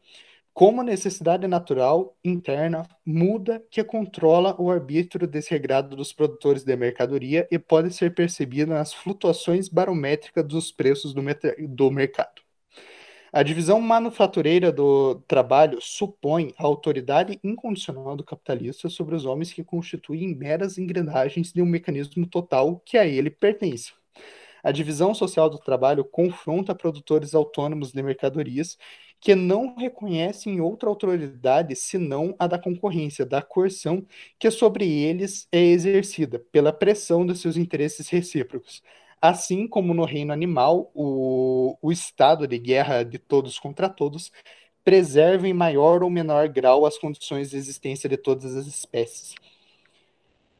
como necessidade natural interna muda que controla o arbítrio desregrado dos produtores de mercadoria e pode ser percebida nas flutuações barométricas dos preços do, do mercado. A divisão manufatureira do trabalho supõe a autoridade incondicional do capitalista sobre os homens que constituem meras engrenagens de um mecanismo total que a ele pertence. A divisão social do trabalho confronta produtores autônomos de mercadorias que não reconhecem outra autoridade senão a da concorrência, da coerção que sobre eles é exercida pela pressão dos seus interesses recíprocos. Assim como no reino animal, o, o estado de guerra de todos contra todos preserva em maior ou menor grau as condições de existência de todas as espécies.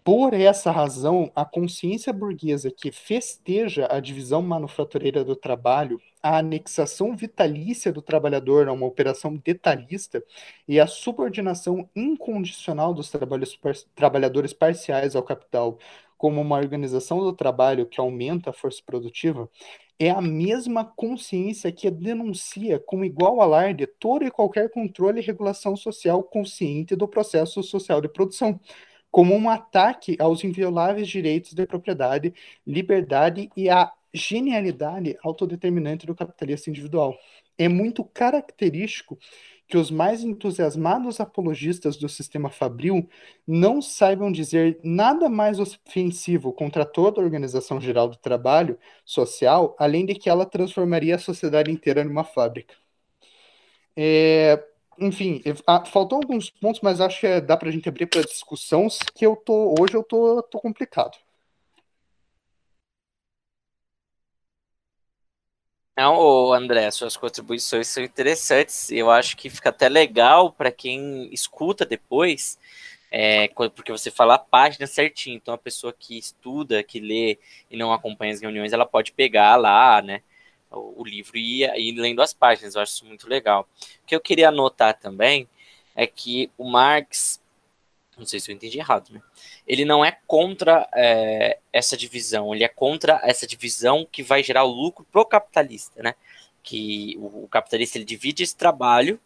Por essa razão, a consciência burguesa que festeja a divisão manufatureira do trabalho, a anexação vitalícia do trabalhador a uma operação detalhista e a subordinação incondicional dos trabalhadores parciais ao capital como uma organização do trabalho que aumenta a força produtiva, é a mesma consciência que denuncia com igual alarde todo e qualquer controle e regulação social consciente do processo social de produção como um ataque aos invioláveis direitos de propriedade, liberdade e à genialidade autodeterminante do capitalista individual. É muito característico que os mais entusiasmados apologistas do sistema fabril não saibam dizer nada mais ofensivo contra toda a organização geral do trabalho social, além de que ela transformaria a sociedade inteira numa fábrica. É, enfim, ah, faltam alguns pontos, mas acho que é, dá pra gente abrir para discussão, que eu tô, hoje eu tô, tô complicado. Não, André, suas contribuições são interessantes. Eu acho que fica até legal para quem escuta depois, é, porque você fala a página certinho. Então, a pessoa que estuda, que lê e não acompanha as reuniões, ela pode pegar lá, né? o, livro e ir lendo as páginas. Eu acho isso muito legal. O que eu queria anotar também é que o Marx, não sei se eu entendi errado, né? Ele não é contra é, essa divisão, ele é contra essa divisão que vai gerar o lucro pro capitalista, né? Que o, o capitalista ele divide esse trabalho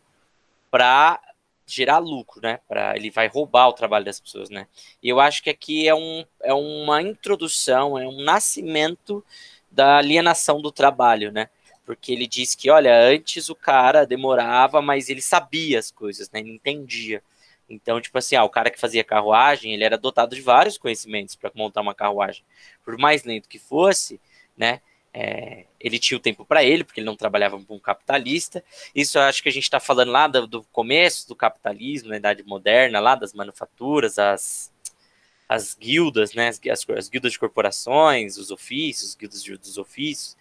para gerar lucro, né? Para ele vai roubar o trabalho das pessoas, né? E eu acho que aqui é, um, é uma introdução, é um nascimento da alienação do trabalho, né? Porque ele diz que, olha, antes o cara demorava, mas ele sabia as coisas, né? Ele entendia. Então, tipo assim, ah, o cara que fazia carruagem, ele era dotado de vários conhecimentos para montar uma carruagem. Por mais lento que fosse, né? É, ele tinha o tempo para ele, porque ele não trabalhava com um capitalista. Isso eu acho que a gente está falando lá do, do, começo do capitalismo, na Idade Moderna, lá das manufaturas, as, as guildas, né, as, as, as guildas de corporações, os ofícios, as guildas de, dos ofícios,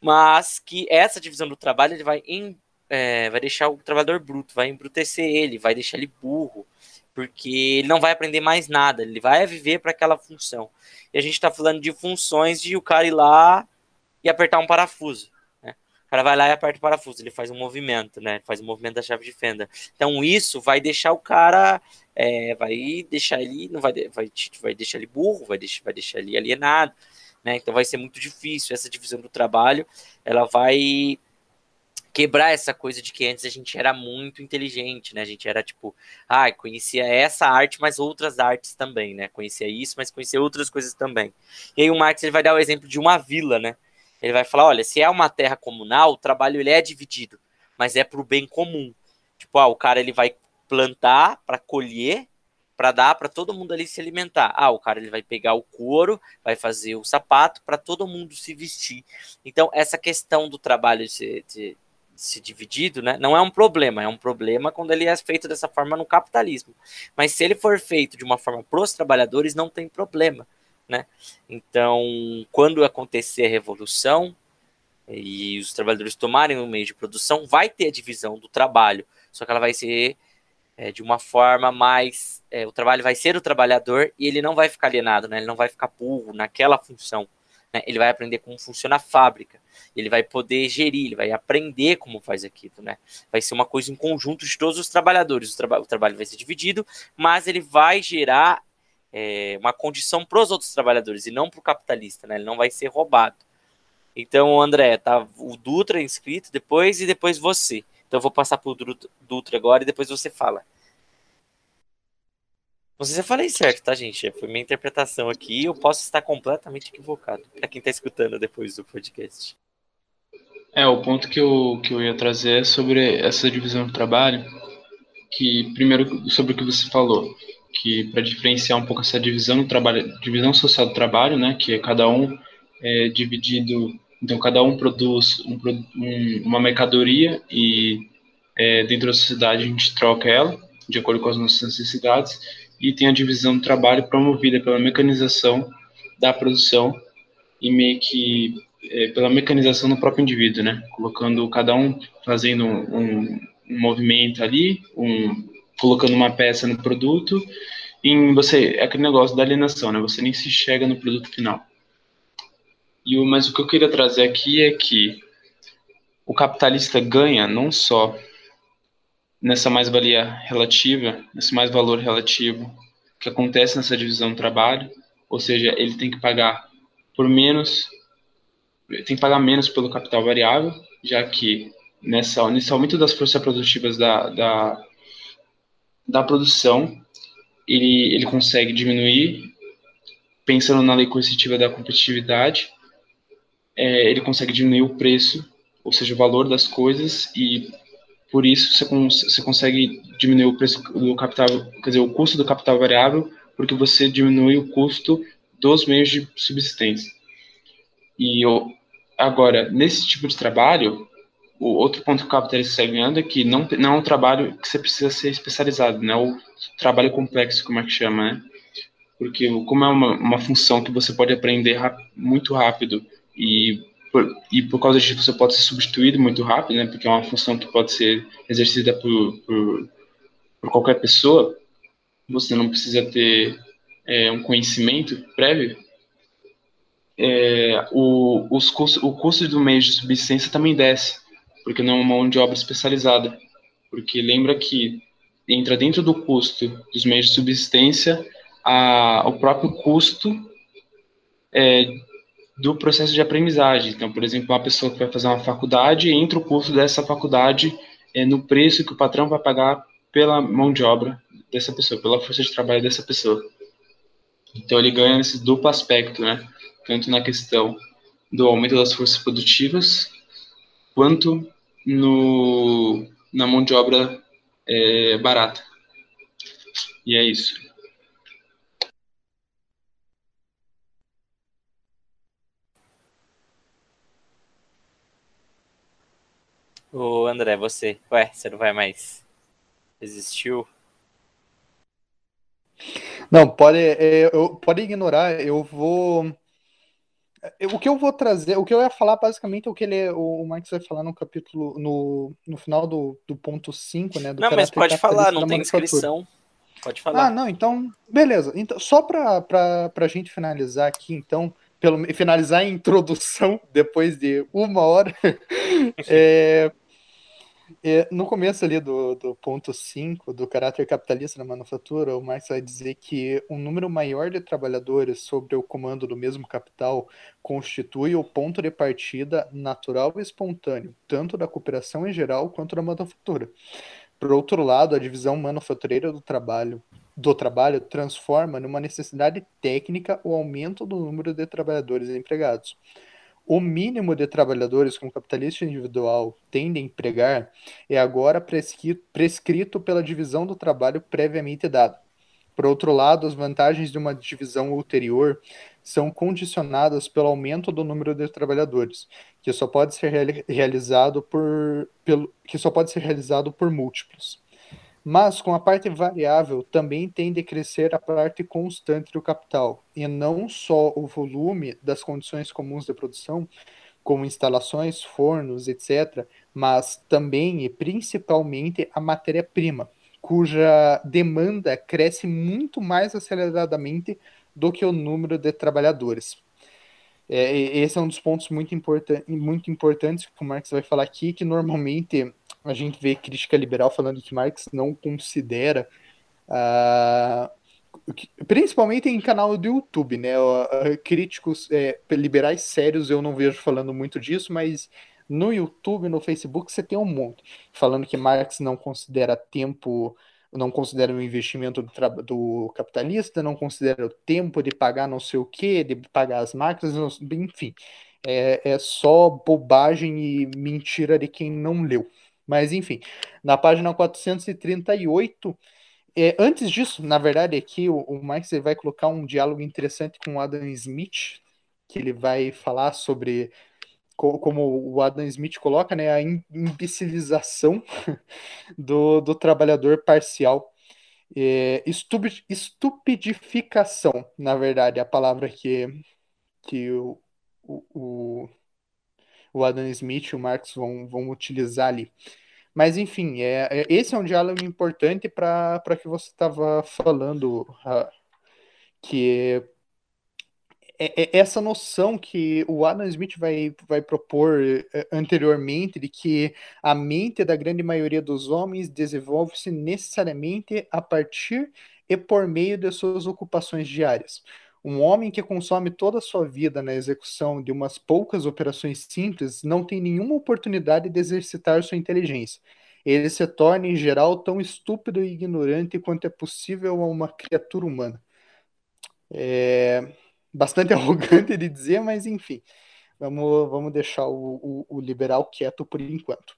mas que essa divisão do trabalho ele vai, em, é, vai deixar o trabalhador bruto, vai embrutecer ele, vai deixar ele burro, porque ele não vai aprender mais nada, ele vai viver para aquela função. E a gente está falando de funções de o cara ir lá e apertar um parafuso. Né? O cara vai lá e aperta o parafuso, ele faz um movimento, né? Faz o um movimento da chave de fenda. Então isso vai deixar o cara é, vai deixar ele, não vai, vai, vai deixar ele burro, vai deixar, vai deixar ele alienado, né? Então vai ser muito difícil essa divisão do trabalho, ela vai quebrar essa coisa de que antes a gente era muito inteligente, né? A gente era tipo, ah, conhecia essa arte, mas outras artes também, né? Conhecia isso, mas conhecia outras coisas também. E aí o Marx ele vai dar o exemplo de uma vila, né? Ele vai falar, olha, se é uma terra comunal, o trabalho ele é dividido, mas é para o bem comum. Tipo, ah, o cara ele vai plantar, para colher, para dar para todo mundo ali se alimentar. Ah, o cara ele vai pegar o couro, vai fazer o sapato para todo mundo se vestir. Então, essa questão do trabalho ser, ser, ser dividido, né, não é um problema, é um problema quando ele é feito dessa forma no capitalismo. Mas se ele for feito de uma forma para os trabalhadores, não tem problema. Né? Então, quando acontecer a revolução e os trabalhadores tomarem o meio de produção, vai ter a divisão do trabalho, só que ela vai ser é, de uma forma mais. É, o trabalho vai ser o trabalhador e ele não vai ficar alienado, né? Ele não vai ficar burro naquela função. Né? Ele vai aprender como funciona a fábrica. Ele vai poder gerir, ele vai aprender como faz aquilo, né? Vai ser uma coisa em conjunto de todos os trabalhadores. O, traba o trabalho vai ser dividido, mas ele vai gerar é, uma condição para os outros trabalhadores e não para o capitalista, né? Ele não vai ser roubado. Então, André, tá o Dutra inscrito depois e depois você. Então eu vou passar pro Dutra agora e depois você fala. Não sei se eu falei certo, tá, gente? Foi minha interpretação aqui. Eu posso estar completamente equivocado. Para quem tá escutando depois do podcast. É, o ponto que eu, que eu ia trazer é sobre essa divisão do trabalho, que primeiro sobre o que você falou, que para diferenciar um pouco essa divisão do trabalho, divisão social do trabalho, né, que é cada um é dividido, então cada um produz um, um, uma mercadoria e é, dentro da sociedade a gente troca ela de acordo com as nossas necessidades e tem a divisão do trabalho promovida pela mecanização da produção e meio que é, pela mecanização do próprio indivíduo, né? Colocando cada um fazendo um, um movimento ali, um, colocando uma peça no produto, em você é aquele negócio da alienação, né? Você nem se chega no produto final. E o, mas o que eu queria trazer aqui é que o capitalista ganha não só nessa mais-valia relativa, nesse mais-valor relativo que acontece nessa divisão do trabalho, ou seja, ele tem que pagar por menos tem que pagar menos pelo capital variável, já que nessa, nesse aumento das forças produtivas da, da, da produção, ele, ele consegue diminuir, pensando na lei coercitiva da competitividade, é, ele consegue diminuir o preço, ou seja, o valor das coisas, e por isso você, cons você consegue diminuir o preço do capital, quer dizer, o custo do capital variável, porque você diminui o custo dos meios de subsistência. E agora, nesse tipo de trabalho, o outro ponto que o capitalista está ganhando é que não, não é um trabalho que você precisa ser especializado, né? O trabalho complexo, como é que chama, né? Porque como é uma, uma função que você pode aprender muito rápido e por, e por causa disso você pode ser substituído muito rápido, né? Porque é uma função que pode ser exercida por, por, por qualquer pessoa, você não precisa ter é, um conhecimento prévio é, o, os o custo do meio de subsistência também desce, porque não é uma mão de obra especializada. Porque lembra que entra dentro do custo dos meios de subsistência a, o próprio custo é, do processo de aprendizagem. Então, por exemplo, uma pessoa que vai fazer uma faculdade, entra o custo dessa faculdade é, no preço que o patrão vai pagar pela mão de obra dessa pessoa, pela força de trabalho dessa pessoa. Então, ele ganha esse duplo aspecto, né? tanto na questão do aumento das forças produtivas, quanto no, na mão de obra é, barata. E é isso. O André, você. Ué, você não vai mais. Existiu? Não, pode, é, eu, pode ignorar. Eu vou o que eu vou trazer, o que eu ia falar basicamente é o que ele, o Marx vai falar no capítulo, no, no final do, do ponto 5, né? Não, mas pode falar, não tem inscrição. Pode falar. Ah, não, então, beleza. Então, só para a gente finalizar aqui, então, pelo, finalizar a introdução, depois de uma hora, é, é, no começo ali do, do ponto 5 do caráter capitalista na manufatura, o Marx vai dizer que um número maior de trabalhadores sobre o comando do mesmo capital constitui o ponto de partida natural e espontâneo, tanto da cooperação em geral quanto da manufatura. Por outro lado, a divisão manufatureira do trabalho do trabalho transforma numa necessidade técnica o aumento do número de trabalhadores empregados o mínimo de trabalhadores que um capitalista individual tende a empregar é agora prescrito pela divisão do trabalho previamente dada. Por outro lado, as vantagens de uma divisão ulterior são condicionadas pelo aumento do número de trabalhadores, que só pode ser realizado por, pelo, que só pode ser realizado por múltiplos. Mas com a parte variável também tende a crescer a parte constante do capital, e não só o volume das condições comuns de produção, como instalações, fornos, etc., mas também e principalmente a matéria-prima, cuja demanda cresce muito mais aceleradamente do que o número de trabalhadores. É, esse é um dos pontos muito, importan muito importantes que o Marx vai falar aqui, que normalmente a gente vê crítica liberal falando que Marx não considera, uh, principalmente em canal do YouTube, né? Uh, críticos é, liberais sérios eu não vejo falando muito disso, mas no YouTube, no Facebook, você tem um monte falando que Marx não considera tempo não considera o investimento do, do, capitalista, não considera o tempo de pagar não sei o que, de pagar as máquinas, enfim. É, é só bobagem e mentira de quem não leu. Mas, enfim, na página 438, é, antes disso, na verdade, aqui o, o Marx vai colocar um diálogo interessante com o Adam Smith, que ele vai falar sobre como o Adam Smith coloca, né, a imbecilização do, do trabalhador parcial. É, estupidificação, na verdade, é a palavra que, que o, o, o Adam Smith e o Marx vão, vão utilizar ali. Mas, enfim, é, é esse é um diálogo importante para que você estava falando, uh, que é, é, essa noção que o Adam Smith vai, vai propor é, anteriormente de que a mente da grande maioria dos homens desenvolve-se necessariamente a partir e por meio de suas ocupações diárias. Um homem que consome toda a sua vida na execução de umas poucas operações simples não tem nenhuma oportunidade de exercitar sua inteligência. Ele se torna, em geral, tão estúpido e ignorante quanto é possível a uma criatura humana. É bastante arrogante de dizer, mas enfim, vamos, vamos deixar o, o, o liberal quieto por enquanto.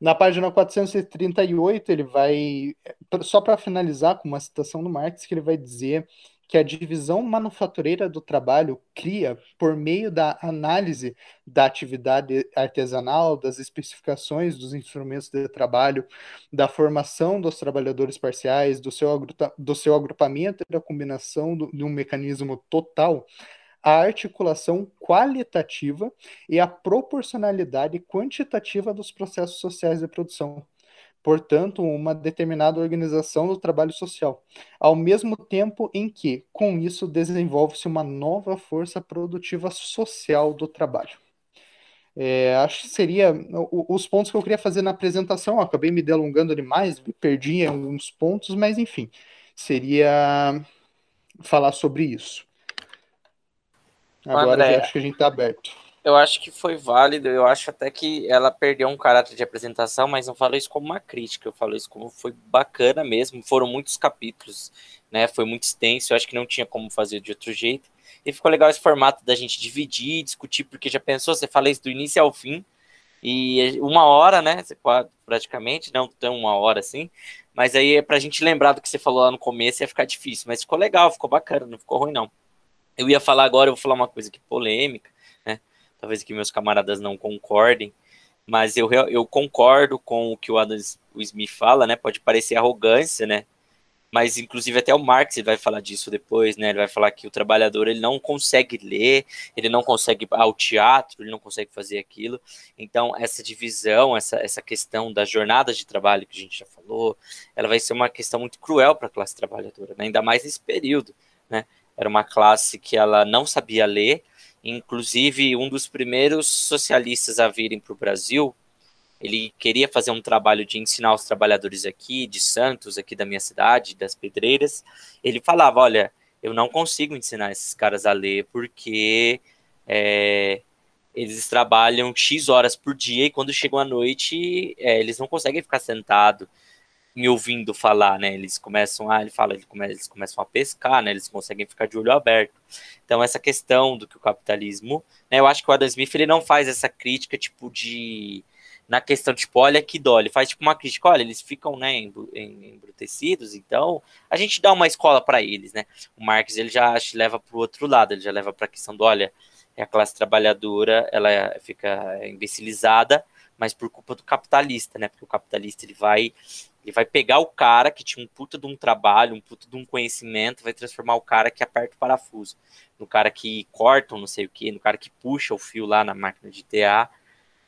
Na página 438, ele vai, só para finalizar com uma citação do Marx, que ele vai dizer que a divisão manufatureira do trabalho cria, por meio da análise da atividade artesanal, das especificações dos instrumentos de trabalho, da formação dos trabalhadores parciais, do seu, do seu agrupamento e da combinação do, de um mecanismo total, a articulação qualitativa e a proporcionalidade quantitativa dos processos sociais de produção portanto, uma determinada organização do trabalho social, ao mesmo tempo em que, com isso, desenvolve-se uma nova força produtiva social do trabalho. É, acho que seria os pontos que eu queria fazer na apresentação. Acabei me delongando demais, me perdi em alguns pontos, mas enfim, seria falar sobre isso. Agora acho que a gente está aberto eu acho que foi válido. Eu acho até que ela perdeu um caráter de apresentação, mas não falo isso como uma crítica. Eu falo isso como foi bacana mesmo. Foram muitos capítulos, né? Foi muito extenso. Eu acho que não tinha como fazer de outro jeito. E ficou legal esse formato da gente dividir, discutir, porque já pensou, você fala isso do início ao fim. E uma hora, né? Praticamente, não tão uma hora assim. Mas aí é pra gente lembrar do que você falou lá no começo, ia ficar difícil. Mas ficou legal, ficou bacana, não ficou ruim, não. Eu ia falar agora, eu vou falar uma coisa aqui polêmica talvez que meus camaradas não concordem, mas eu, eu concordo com o que o Adam Smith fala, né? Pode parecer arrogância, né? Mas inclusive até o Marx ele vai falar disso depois, né? Ele vai falar que o trabalhador ele não consegue ler, ele não consegue ao teatro, ele não consegue fazer aquilo. Então essa divisão, essa, essa questão das jornadas de trabalho que a gente já falou, ela vai ser uma questão muito cruel para a classe trabalhadora, né? ainda mais nesse período, né? Era uma classe que ela não sabia ler, Inclusive, um dos primeiros socialistas a virem para o Brasil, ele queria fazer um trabalho de ensinar os trabalhadores aqui, de Santos, aqui da minha cidade, das Pedreiras. Ele falava: Olha, eu não consigo ensinar esses caras a ler porque é, eles trabalham X horas por dia e quando chegam à noite, é, eles não conseguem ficar sentados me ouvindo falar, né? Eles começam a, ele fala, eles começam, a pescar, né? Eles conseguem ficar de olho aberto. Então essa questão do que o capitalismo, né? Eu acho que o Adam Smith ele não faz essa crítica tipo de na questão tipo, olha que dó, ele faz tipo uma crítica, olha, eles ficam, né, embrutecidos, então a gente dá uma escola para eles, né? O Marx ele já leva para o outro lado, ele já leva para a questão do, olha, é a classe trabalhadora, ela fica imbecilizada, mas por culpa do capitalista, né? Porque o capitalista ele vai ele vai pegar o cara que tinha um puta de um trabalho, um puta de um conhecimento, vai transformar o cara que aperta o parafuso, no cara que corta não sei o que, no cara que puxa o fio lá na máquina de TA,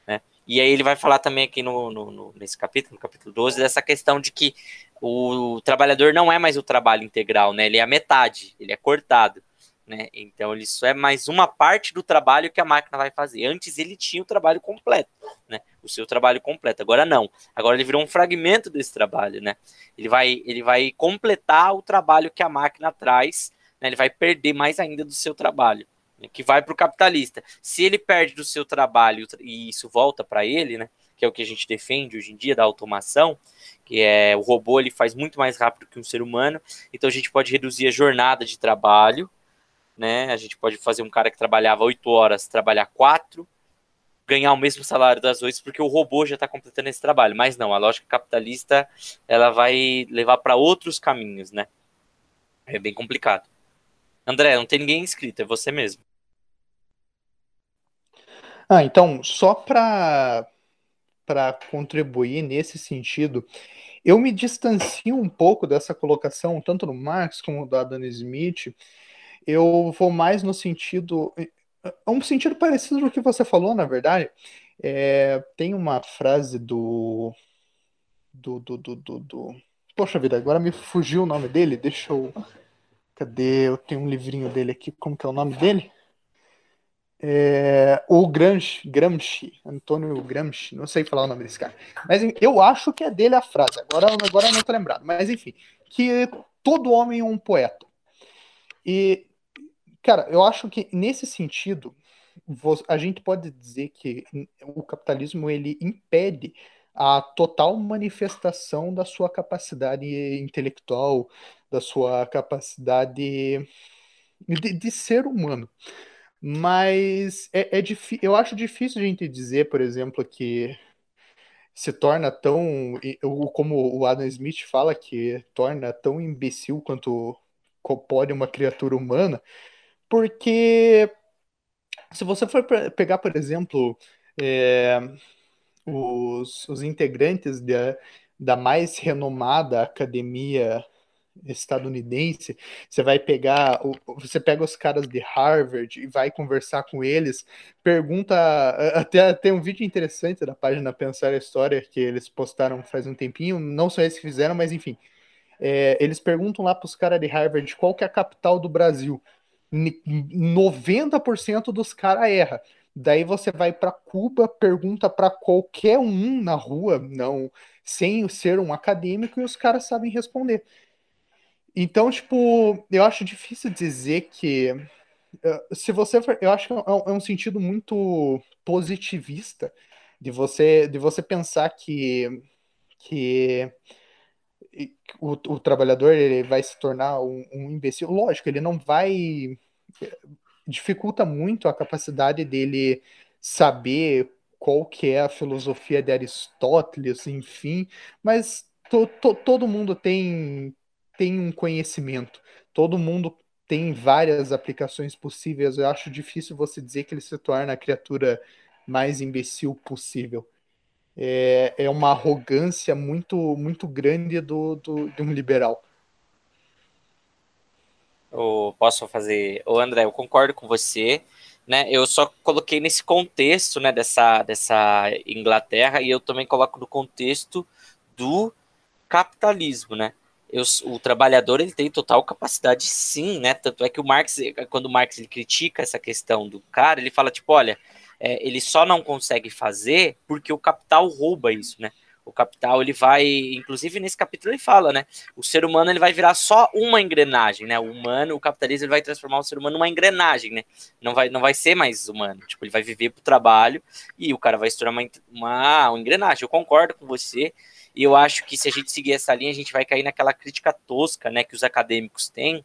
né? E aí ele vai falar também aqui no, no, no, nesse capítulo, no capítulo 12, dessa questão de que o trabalhador não é mais o trabalho integral, né? Ele é a metade, ele é cortado. Né? Então, isso é mais uma parte do trabalho que a máquina vai fazer. Antes ele tinha o trabalho completo, né? O seu trabalho completo. Agora não. Agora ele virou um fragmento desse trabalho, né? Ele vai, ele vai completar o trabalho que a máquina traz, né? Ele vai perder mais ainda do seu trabalho, né? que vai para o capitalista. Se ele perde do seu trabalho e isso volta para ele, né? que é o que a gente defende hoje em dia da automação, que é o robô ele faz muito mais rápido que um ser humano, então a gente pode reduzir a jornada de trabalho, né? A gente pode fazer um cara que trabalhava oito horas trabalhar quatro, ganhar o mesmo salário das oito, porque o robô já está completando esse trabalho. Mas não, a lógica capitalista ela vai levar para outros caminhos, né? É bem complicado. André, não tem ninguém inscrito, é você mesmo. Ah, então, só para para contribuir nesse sentido, eu me distancio um pouco dessa colocação, tanto do Marx como do Adam Smith. Eu vou mais no sentido. É um sentido parecido do que você falou, na verdade. É, tem uma frase do do, do, do, do, do. Poxa vida, agora me fugiu o nome dele. Deixa eu. Cadê? Eu tenho um livrinho dele aqui. Como que é o nome dele? É, o Gramsci, Gramsci, Antônio Gramsci, não sei falar o nome desse cara. Mas eu acho que é dele a frase, agora, agora não tô lembrado. Mas enfim, que todo homem é um poeta. E, cara, eu acho que nesse sentido, a gente pode dizer que o capitalismo ele impede a total manifestação da sua capacidade intelectual, da sua capacidade de, de ser humano. Mas é, é eu acho difícil a gente dizer, por exemplo, que se torna tão, como o Adam Smith fala, que torna tão imbecil quanto pode uma criatura humana, porque se você for pegar, por exemplo, é, os, os integrantes da, da mais renomada academia estadunidense, você vai pegar, você pega os caras de Harvard e vai conversar com eles, pergunta, até tem um vídeo interessante da página Pensar a História que eles postaram faz um tempinho, não só eles que fizeram, mas enfim, é, eles perguntam lá para os caras de Harvard qual que é a capital do Brasil, 90% dos caras erra. Daí você vai para Cuba, pergunta para qualquer um na rua, não sem ser um acadêmico, e os caras sabem responder. Então, tipo, eu acho difícil dizer que. Eh, se você for, eu acho que é, é um sentido muito positivista de você de você pensar que que o, o trabalhador ele vai se tornar um, um imbecil. Lógico, ele não vai dificulta muito a capacidade dele saber qual que é a filosofia de Aristóteles, enfim, mas to, to, todo mundo tem tem um conhecimento, todo mundo tem várias aplicações possíveis. Eu acho difícil você dizer que ele se torna a criatura mais imbecil possível. É, é uma arrogância muito muito grande do, do, de um liberal. Eu posso fazer. Ô André, eu concordo com você. Né, eu só coloquei nesse contexto né, dessa, dessa Inglaterra e eu também coloco no contexto do capitalismo, né? eu, o trabalhador ele tem total capacidade sim, né? Tanto é que o Marx, quando o Marx ele critica essa questão do cara, ele fala tipo, olha, é, ele só não consegue fazer porque o capital rouba isso, né? O capital ele vai, inclusive nesse capítulo ele fala, né? O ser humano ele vai virar só uma engrenagem, né? O humano, o capitalismo ele vai transformar o ser humano numa engrenagem, né? Não vai, não vai ser mais humano. Tipo, ele vai viver pro trabalho e o cara vai se tornar uma, uma, uma engrenagem. Eu concordo com você e eu acho que se a gente seguir essa linha, a gente vai cair naquela crítica tosca, né, que os acadêmicos têm.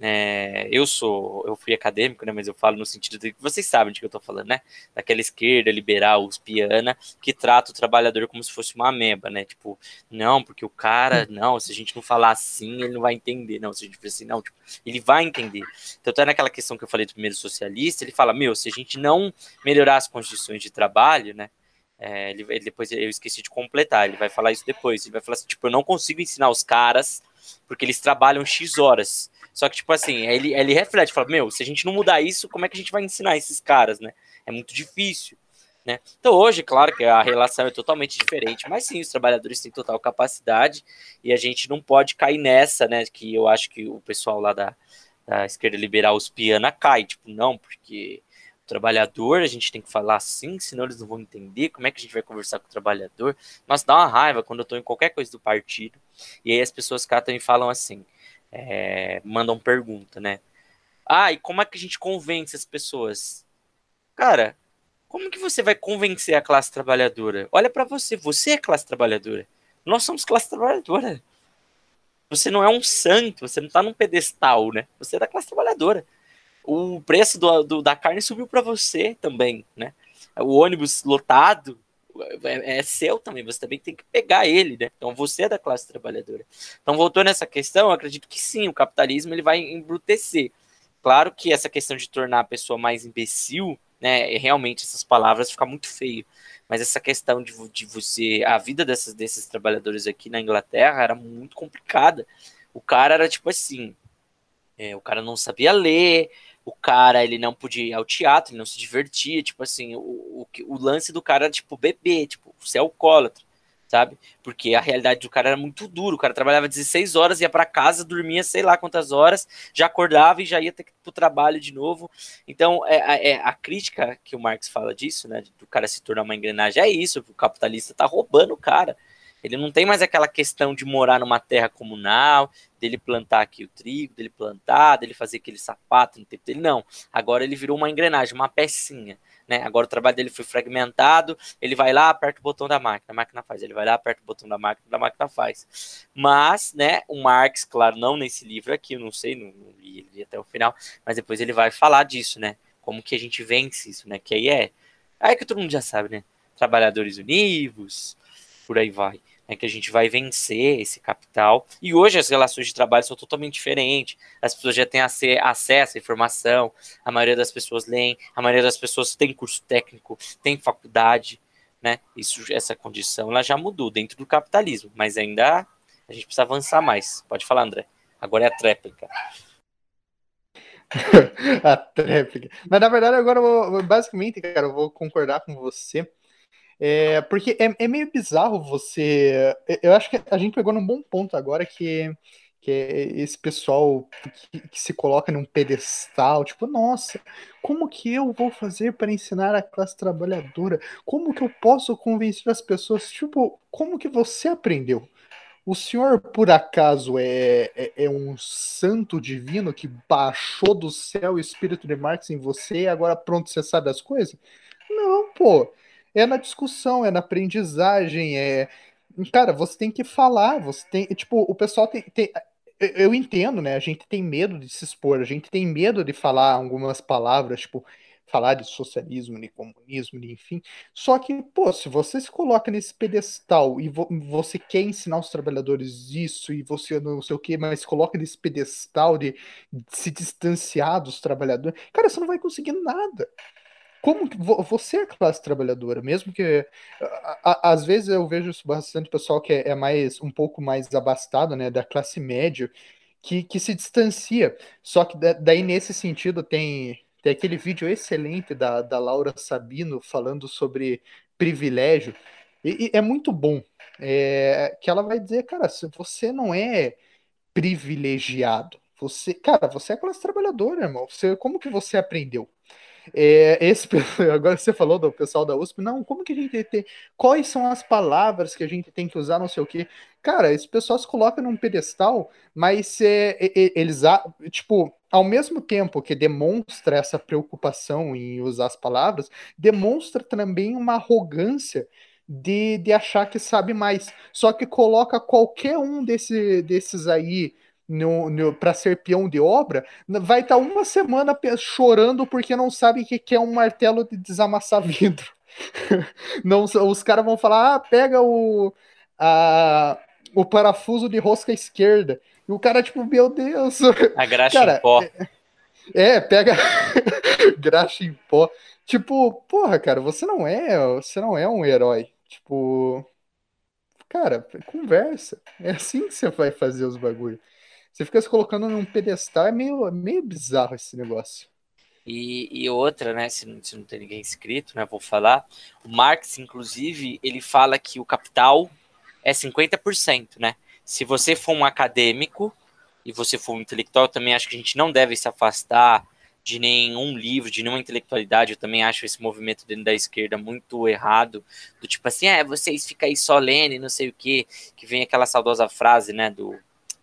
É, eu sou, eu fui acadêmico, né, mas eu falo no sentido de que vocês sabem de que eu tô falando, né? Daquela esquerda liberal, uspiana, que trata o trabalhador como se fosse uma ameba, né? Tipo, não, porque o cara, não, se a gente não falar assim, ele não vai entender. Não, se a gente falar assim, não, tipo, ele vai entender. Então, até naquela questão que eu falei do primeiro socialista, ele fala, meu, se a gente não melhorar as condições de trabalho, né? É, ele, ele, depois eu esqueci de completar, ele vai falar isso depois. Ele vai falar assim, tipo, eu não consigo ensinar os caras porque eles trabalham X horas. Só que, tipo assim, ele, ele reflete, fala, meu, se a gente não mudar isso, como é que a gente vai ensinar esses caras, né? É muito difícil, né? Então hoje, claro que a relação é totalmente diferente, mas sim, os trabalhadores têm total capacidade e a gente não pode cair nessa, né? Que eu acho que o pessoal lá da, da esquerda liberal, os piana, cai, tipo, não, porque trabalhador, a gente tem que falar assim, senão eles não vão entender como é que a gente vai conversar com o trabalhador. Mas dá uma raiva quando eu tô em qualquer coisa do partido, e aí as pessoas catam e falam assim, é, mandam pergunta, né? Ah, e como é que a gente convence as pessoas? Cara, Como que você vai convencer a classe trabalhadora? Olha para você, você é classe trabalhadora. Nós somos classe trabalhadora. Você não é um santo, você não está num pedestal, né? Você é da classe trabalhadora. O preço do, do da carne subiu para você também, né? O ônibus lotado é, é, seu também, você também tem que pegar ele, né? Então você é da classe trabalhadora. Então, voltando nessa questão, eu acredito que sim, o capitalismo ele vai embrutecer. Claro que essa questão de tornar a pessoa mais imbecil, né? Realmente essas palavras ficam muito feio. Mas essa questão de, de você. A vida dessas, desses trabalhadores aqui na Inglaterra era muito complicada. O cara era tipo assim. É, o cara não sabia ler, o cara ele não podia ir ao teatro, ele não se divertia, tipo assim, o, o, o lance do cara era tipo beber, tipo, ser alcoólatra, sabe? Porque a realidade do cara era muito duro, o cara trabalhava 16 horas, ia para casa, dormia sei lá quantas horas, já acordava e já ia ter que ir pro trabalho de novo. Então, é, é a crítica que o Marx fala disso, né, do cara se tornar uma engrenagem, é isso, o capitalista tá roubando o cara. Ele não tem mais aquela questão de morar numa terra comunal, dele plantar aqui o trigo, dele plantar, dele fazer aquele sapato no tempo dele. Não. Agora ele virou uma engrenagem, uma pecinha. Né? Agora o trabalho dele foi fragmentado, ele vai lá, aperta o botão da máquina, a máquina faz. Ele vai lá, aperta o botão da máquina, a máquina faz. Mas, né, o Marx, claro, não nesse livro aqui, eu não sei, não, não li ele até o final, mas depois ele vai falar disso, né? Como que a gente vence isso, né? Que aí é. Aí é que todo mundo já sabe, né? Trabalhadores Unidos, por aí vai né, que a gente vai vencer esse capital. E hoje as relações de trabalho são totalmente diferentes. As pessoas já têm acesso à informação, a maioria das pessoas leem, a maioria das pessoas tem curso técnico, tem faculdade, né? Isso, essa condição ela já mudou dentro do capitalismo, mas ainda a gente precisa avançar mais. Pode falar, André. Agora é a tréplica. a tréplica. Mas na verdade, agora eu vou, basicamente, cara, eu vou concordar com você é, porque é, é, meio bizarro você. Eu acho que a gente pegou num bom ponto agora que, que é esse pessoal que, que, se coloca num pedestal, tipo, nossa, como que eu vou fazer para ensinar a classe trabalhadora? Como que eu posso convencer as pessoas? Tipo, como que você aprendeu? O senhor, por acaso, é, é, é, um santo divino que baixou do céu o espírito de Marx em você e agora pronto, você sabe as coisas? Não, pô é na discussão, é na aprendizagem, é. Cara, você tem que falar, você tem. Tipo, o pessoal tem, tem. Eu entendo, né? A gente tem medo de se expor, a gente tem medo de falar algumas palavras, tipo, falar de socialismo, de comunismo, de enfim. Só que, pô, se você se coloca nesse pedestal e vo você quer ensinar os trabalhadores isso e você não sei o que, mas coloca nesse pedestal de, de se distanciar dos trabalhadores, cara, você não vai conseguir nada como que você é classe trabalhadora, mesmo que a, a, às vezes eu vejo bastante pessoal que é, é, mais um pouco mais abastado, né, da classe média, que, que se distancia. Só que daí nesse sentido tem tem aquele vídeo excelente da, da Laura Sabino falando sobre privilégio e, e é muito bom. É, que ela vai dizer, cara, se você não é privilegiado, você, cara, você é classe trabalhadora, irmão. Você, como que você aprendeu? É, esse, agora você falou do pessoal da USP, não, como que a gente tem, quais são as palavras que a gente tem que usar, não sei o quê. Cara, esse pessoal se coloca num pedestal, mas é, é, eles, tipo, ao mesmo tempo que demonstra essa preocupação em usar as palavras, demonstra também uma arrogância de, de achar que sabe mais. Só que coloca qualquer um desse, desses aí para ser peão de obra, vai estar tá uma semana chorando porque não sabe o que, que é um martelo de desamassar vidro. não, os caras vão falar: ah, pega o, a, o parafuso de rosca esquerda. E o cara, tipo, meu Deus. A graxa cara, em pó. É, é pega graxa em pó. Tipo, porra, cara, você não é, você não é um herói. Tipo, cara, conversa. É assim que você vai fazer os bagulhos. Você fica se colocando num pedestal, é meio, meio bizarro esse negócio. E, e outra, né, se não, se não tem ninguém escrito, né, vou falar, o Marx, inclusive, ele fala que o capital é 50%, né? Se você for um acadêmico e você for um intelectual, também acho que a gente não deve se afastar de nenhum livro, de nenhuma intelectualidade. Eu também acho esse movimento dentro da esquerda muito errado, do tipo assim, é, vocês ficam aí solene, não sei o quê, que vem aquela saudosa frase, né, do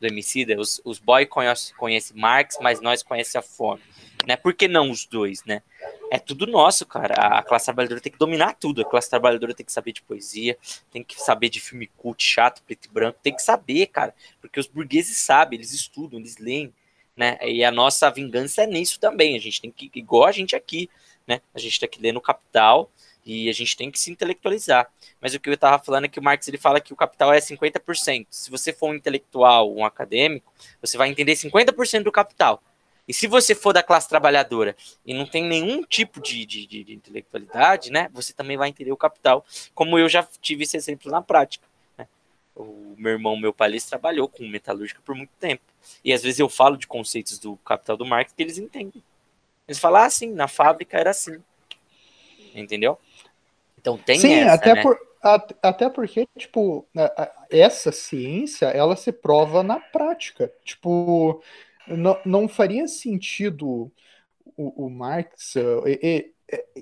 do Emicida, os, os boy conhecem conhece Marx, mas nós conhecemos a fome. né? Por que não os dois, né? É tudo nosso, cara. A classe trabalhadora tem que dominar tudo. A classe trabalhadora tem que saber de poesia, tem que saber de filme cult, chato, preto e branco, tem que saber, cara. Porque os burgueses sabem, eles estudam, eles leem, né? E a nossa vingança é nisso também. A gente tem que, igual a gente aqui, né? A gente tem que ler no Capital e a gente tem que se intelectualizar. Mas o que eu estava falando é que o Marx ele fala que o capital é 50%. Se você for um intelectual, um acadêmico, você vai entender 50% do capital. E se você for da classe trabalhadora e não tem nenhum tipo de, de, de, intelectualidade, né, você também vai entender o capital, como eu já tive esse exemplo na prática. Né? O meu irmão, meu pai, eles trabalhou com metalúrgica por muito tempo. E às vezes eu falo de conceitos do capital do Marx que eles entendem. Eles falam assim, na fábrica era assim. Entendeu? Então tem Sim, essa, até, né? por, até porque, tipo, essa ciência, ela se prova na prática. Tipo, não, não faria sentido o, o Marx. E, e,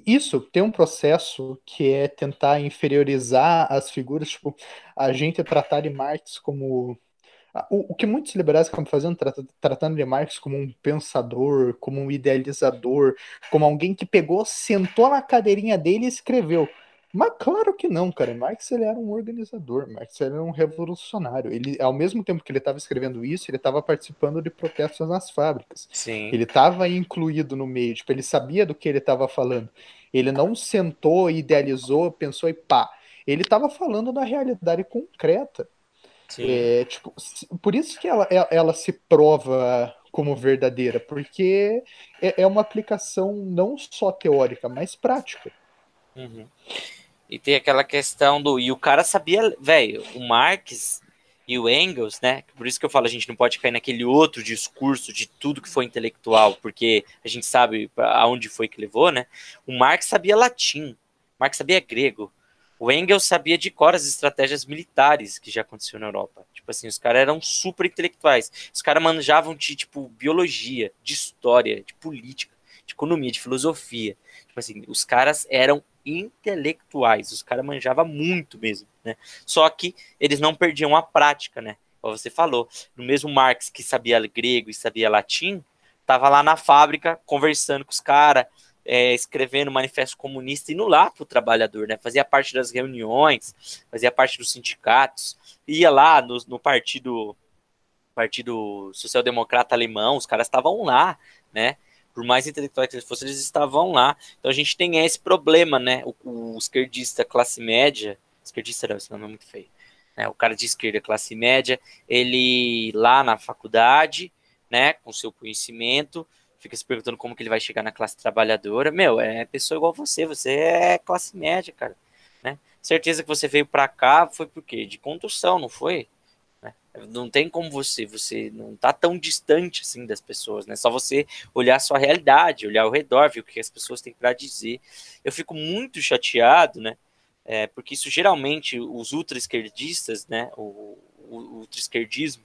isso tem um processo que é tentar inferiorizar as figuras, tipo, a gente tratar de Marx como. O, o que muitos liberais acabam fazendo, tratando de Marx como um pensador, como um idealizador, como alguém que pegou, sentou na cadeirinha dele e escreveu. Mas claro que não, cara. Marx ele era um organizador, Marx era um revolucionário. Ele, ao mesmo tempo que ele estava escrevendo isso, ele estava participando de protestos nas fábricas. Sim. Ele estava incluído no meio, tipo, ele sabia do que ele estava falando. Ele não sentou, idealizou, pensou e pá. Ele estava falando da realidade concreta. É, tipo, por isso que ela, ela se prova como verdadeira, porque é, é uma aplicação não só teórica, mas prática. Uhum. E tem aquela questão do. E o cara sabia, velho, o Marx e o Engels, né? Por isso que eu falo, a gente não pode cair naquele outro discurso de tudo que foi intelectual, porque a gente sabe aonde foi que levou, né? O Marx sabia latim, o Marx sabia grego, o Engels sabia de cor as estratégias militares que já aconteceu na Europa. Tipo assim, os caras eram super intelectuais. Os caras manjavam de, tipo, biologia, de história, de política, de economia, de filosofia. Tipo assim, os caras eram intelectuais. Os caras manjavam muito mesmo, né? Só que eles não perdiam a prática, né? Como você falou, no mesmo Marx que sabia grego e sabia latim, tava lá na fábrica conversando com os caras, é, escrevendo manifesto comunista, indo lá pro trabalhador, né? Fazia parte das reuniões, fazia parte dos sindicatos, ia lá no, no partido Partido Social Democrata Alemão, os caras estavam lá, né? Por mais intelectuais que eles fossem, eles estavam lá. Então a gente tem esse problema, né? O, o esquerdista classe média, esquerdista não, esse nome é muito feio. Né? O cara de esquerda, classe média, ele lá na faculdade, né, com seu conhecimento, fica se perguntando como que ele vai chegar na classe trabalhadora. Meu, é pessoa igual você, você é classe média, cara. Né? Certeza que você veio para cá foi por quê? De condução, não foi? Não tem como você, você não tá tão distante assim das pessoas, né? Só você olhar a sua realidade, olhar ao redor, ver o que as pessoas têm para dizer. Eu fico muito chateado, né? É, porque isso geralmente os ultra-esquerdistas, né? O, o, o ultra-esquerdismo,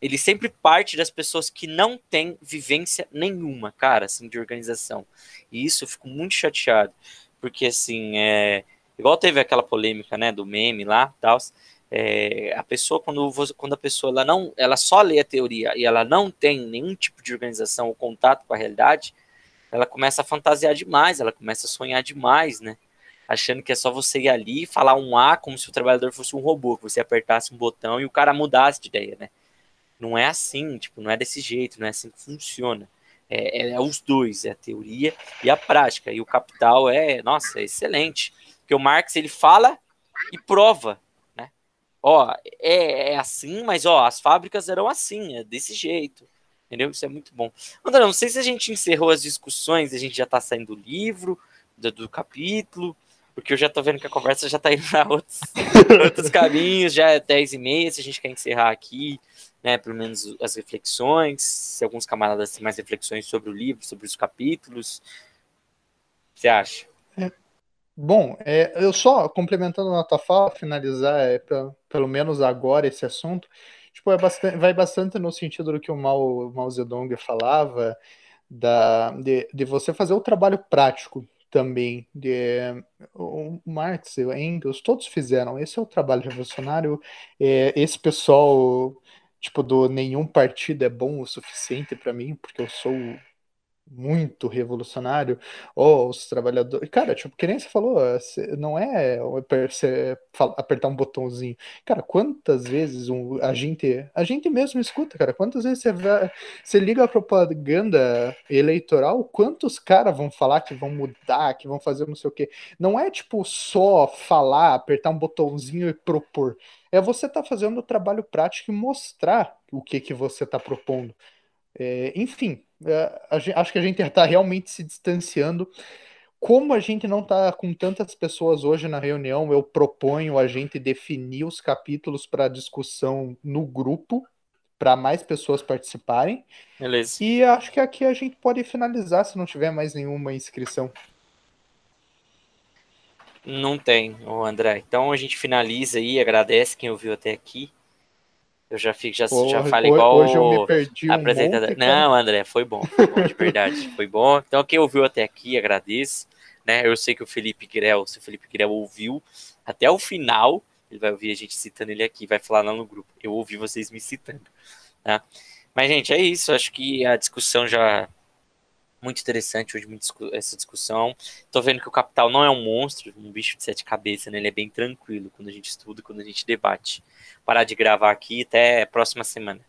ele sempre parte das pessoas que não têm vivência nenhuma, cara, assim, de organização. E isso eu fico muito chateado, porque assim, é, igual teve aquela polêmica, né, do meme lá, tal. É, a pessoa quando, quando a pessoa ela não ela só lê a teoria e ela não tem nenhum tipo de organização ou contato com a realidade ela começa a fantasiar demais ela começa a sonhar demais né? Achando que é só você ir ali e falar um A como se o trabalhador fosse um robô que você apertasse um botão e o cara mudasse de ideia né? Não é assim tipo não é desse jeito não é assim que funciona. É, é, é os dois é a teoria e a prática. E o capital é nossa é excelente. Porque o Marx ele fala e prova ó, é, é assim, mas ó, as fábricas eram assim, é desse jeito. Entendeu? Isso é muito bom. André, não sei se a gente encerrou as discussões, a gente já tá saindo do livro, do, do capítulo, porque eu já tô vendo que a conversa já tá indo para outros, outros caminhos, já é 10 e meia, se a gente quer encerrar aqui, né, pelo menos as reflexões, se alguns camaradas têm mais reflexões sobre o livro, sobre os capítulos, você acha? É, Bom, é, eu só complementando a tua fala, finalizar, é, pra, pelo menos agora, esse assunto, tipo, é bastante, vai bastante no sentido do que o Mao, Mao Zedong falava, da, de, de você fazer o trabalho prático também. De, o Marx, o Engels, todos fizeram. Esse é o trabalho revolucionário. É, esse pessoal, tipo, do nenhum partido é bom o suficiente para mim, porque eu sou muito revolucionário, ou os trabalhadores. Cara, tipo, que nem você falou, não é apertar um botãozinho. Cara, quantas vezes um, a gente. A gente mesmo escuta, cara. Quantas vezes você, vai, você liga a propaganda eleitoral, quantos caras vão falar que vão mudar, que vão fazer não sei o quê. Não é tipo só falar, apertar um botãozinho e propor. É você tá fazendo o trabalho prático e mostrar o que, que você tá propondo. É, enfim, é, acho que a gente está realmente se distanciando. Como a gente não está com tantas pessoas hoje na reunião, eu proponho a gente definir os capítulos para discussão no grupo, para mais pessoas participarem. Beleza. E acho que aqui a gente pode finalizar se não tiver mais nenhuma inscrição. Não tem, André. Então a gente finaliza aí, agradece quem ouviu até aqui. Eu já fico, já, Porra, já falo igual hoje eu me perdi apresentador. Um Não, André, foi bom, foi bom, de verdade, foi bom. Então quem ouviu até aqui, agradeço. Né? Eu sei que o Felipe Grel, se o Felipe Grel ouviu até o final, ele vai ouvir a gente citando ele aqui, vai falar lá no grupo. Eu ouvi vocês me citando. Tá? Mas, gente, é isso. Acho que a discussão já muito interessante hoje muito essa discussão. Tô vendo que o Capital não é um monstro, um bicho de sete cabeças, né? Ele é bem tranquilo quando a gente estuda, quando a gente debate. Parar de gravar aqui até a próxima semana.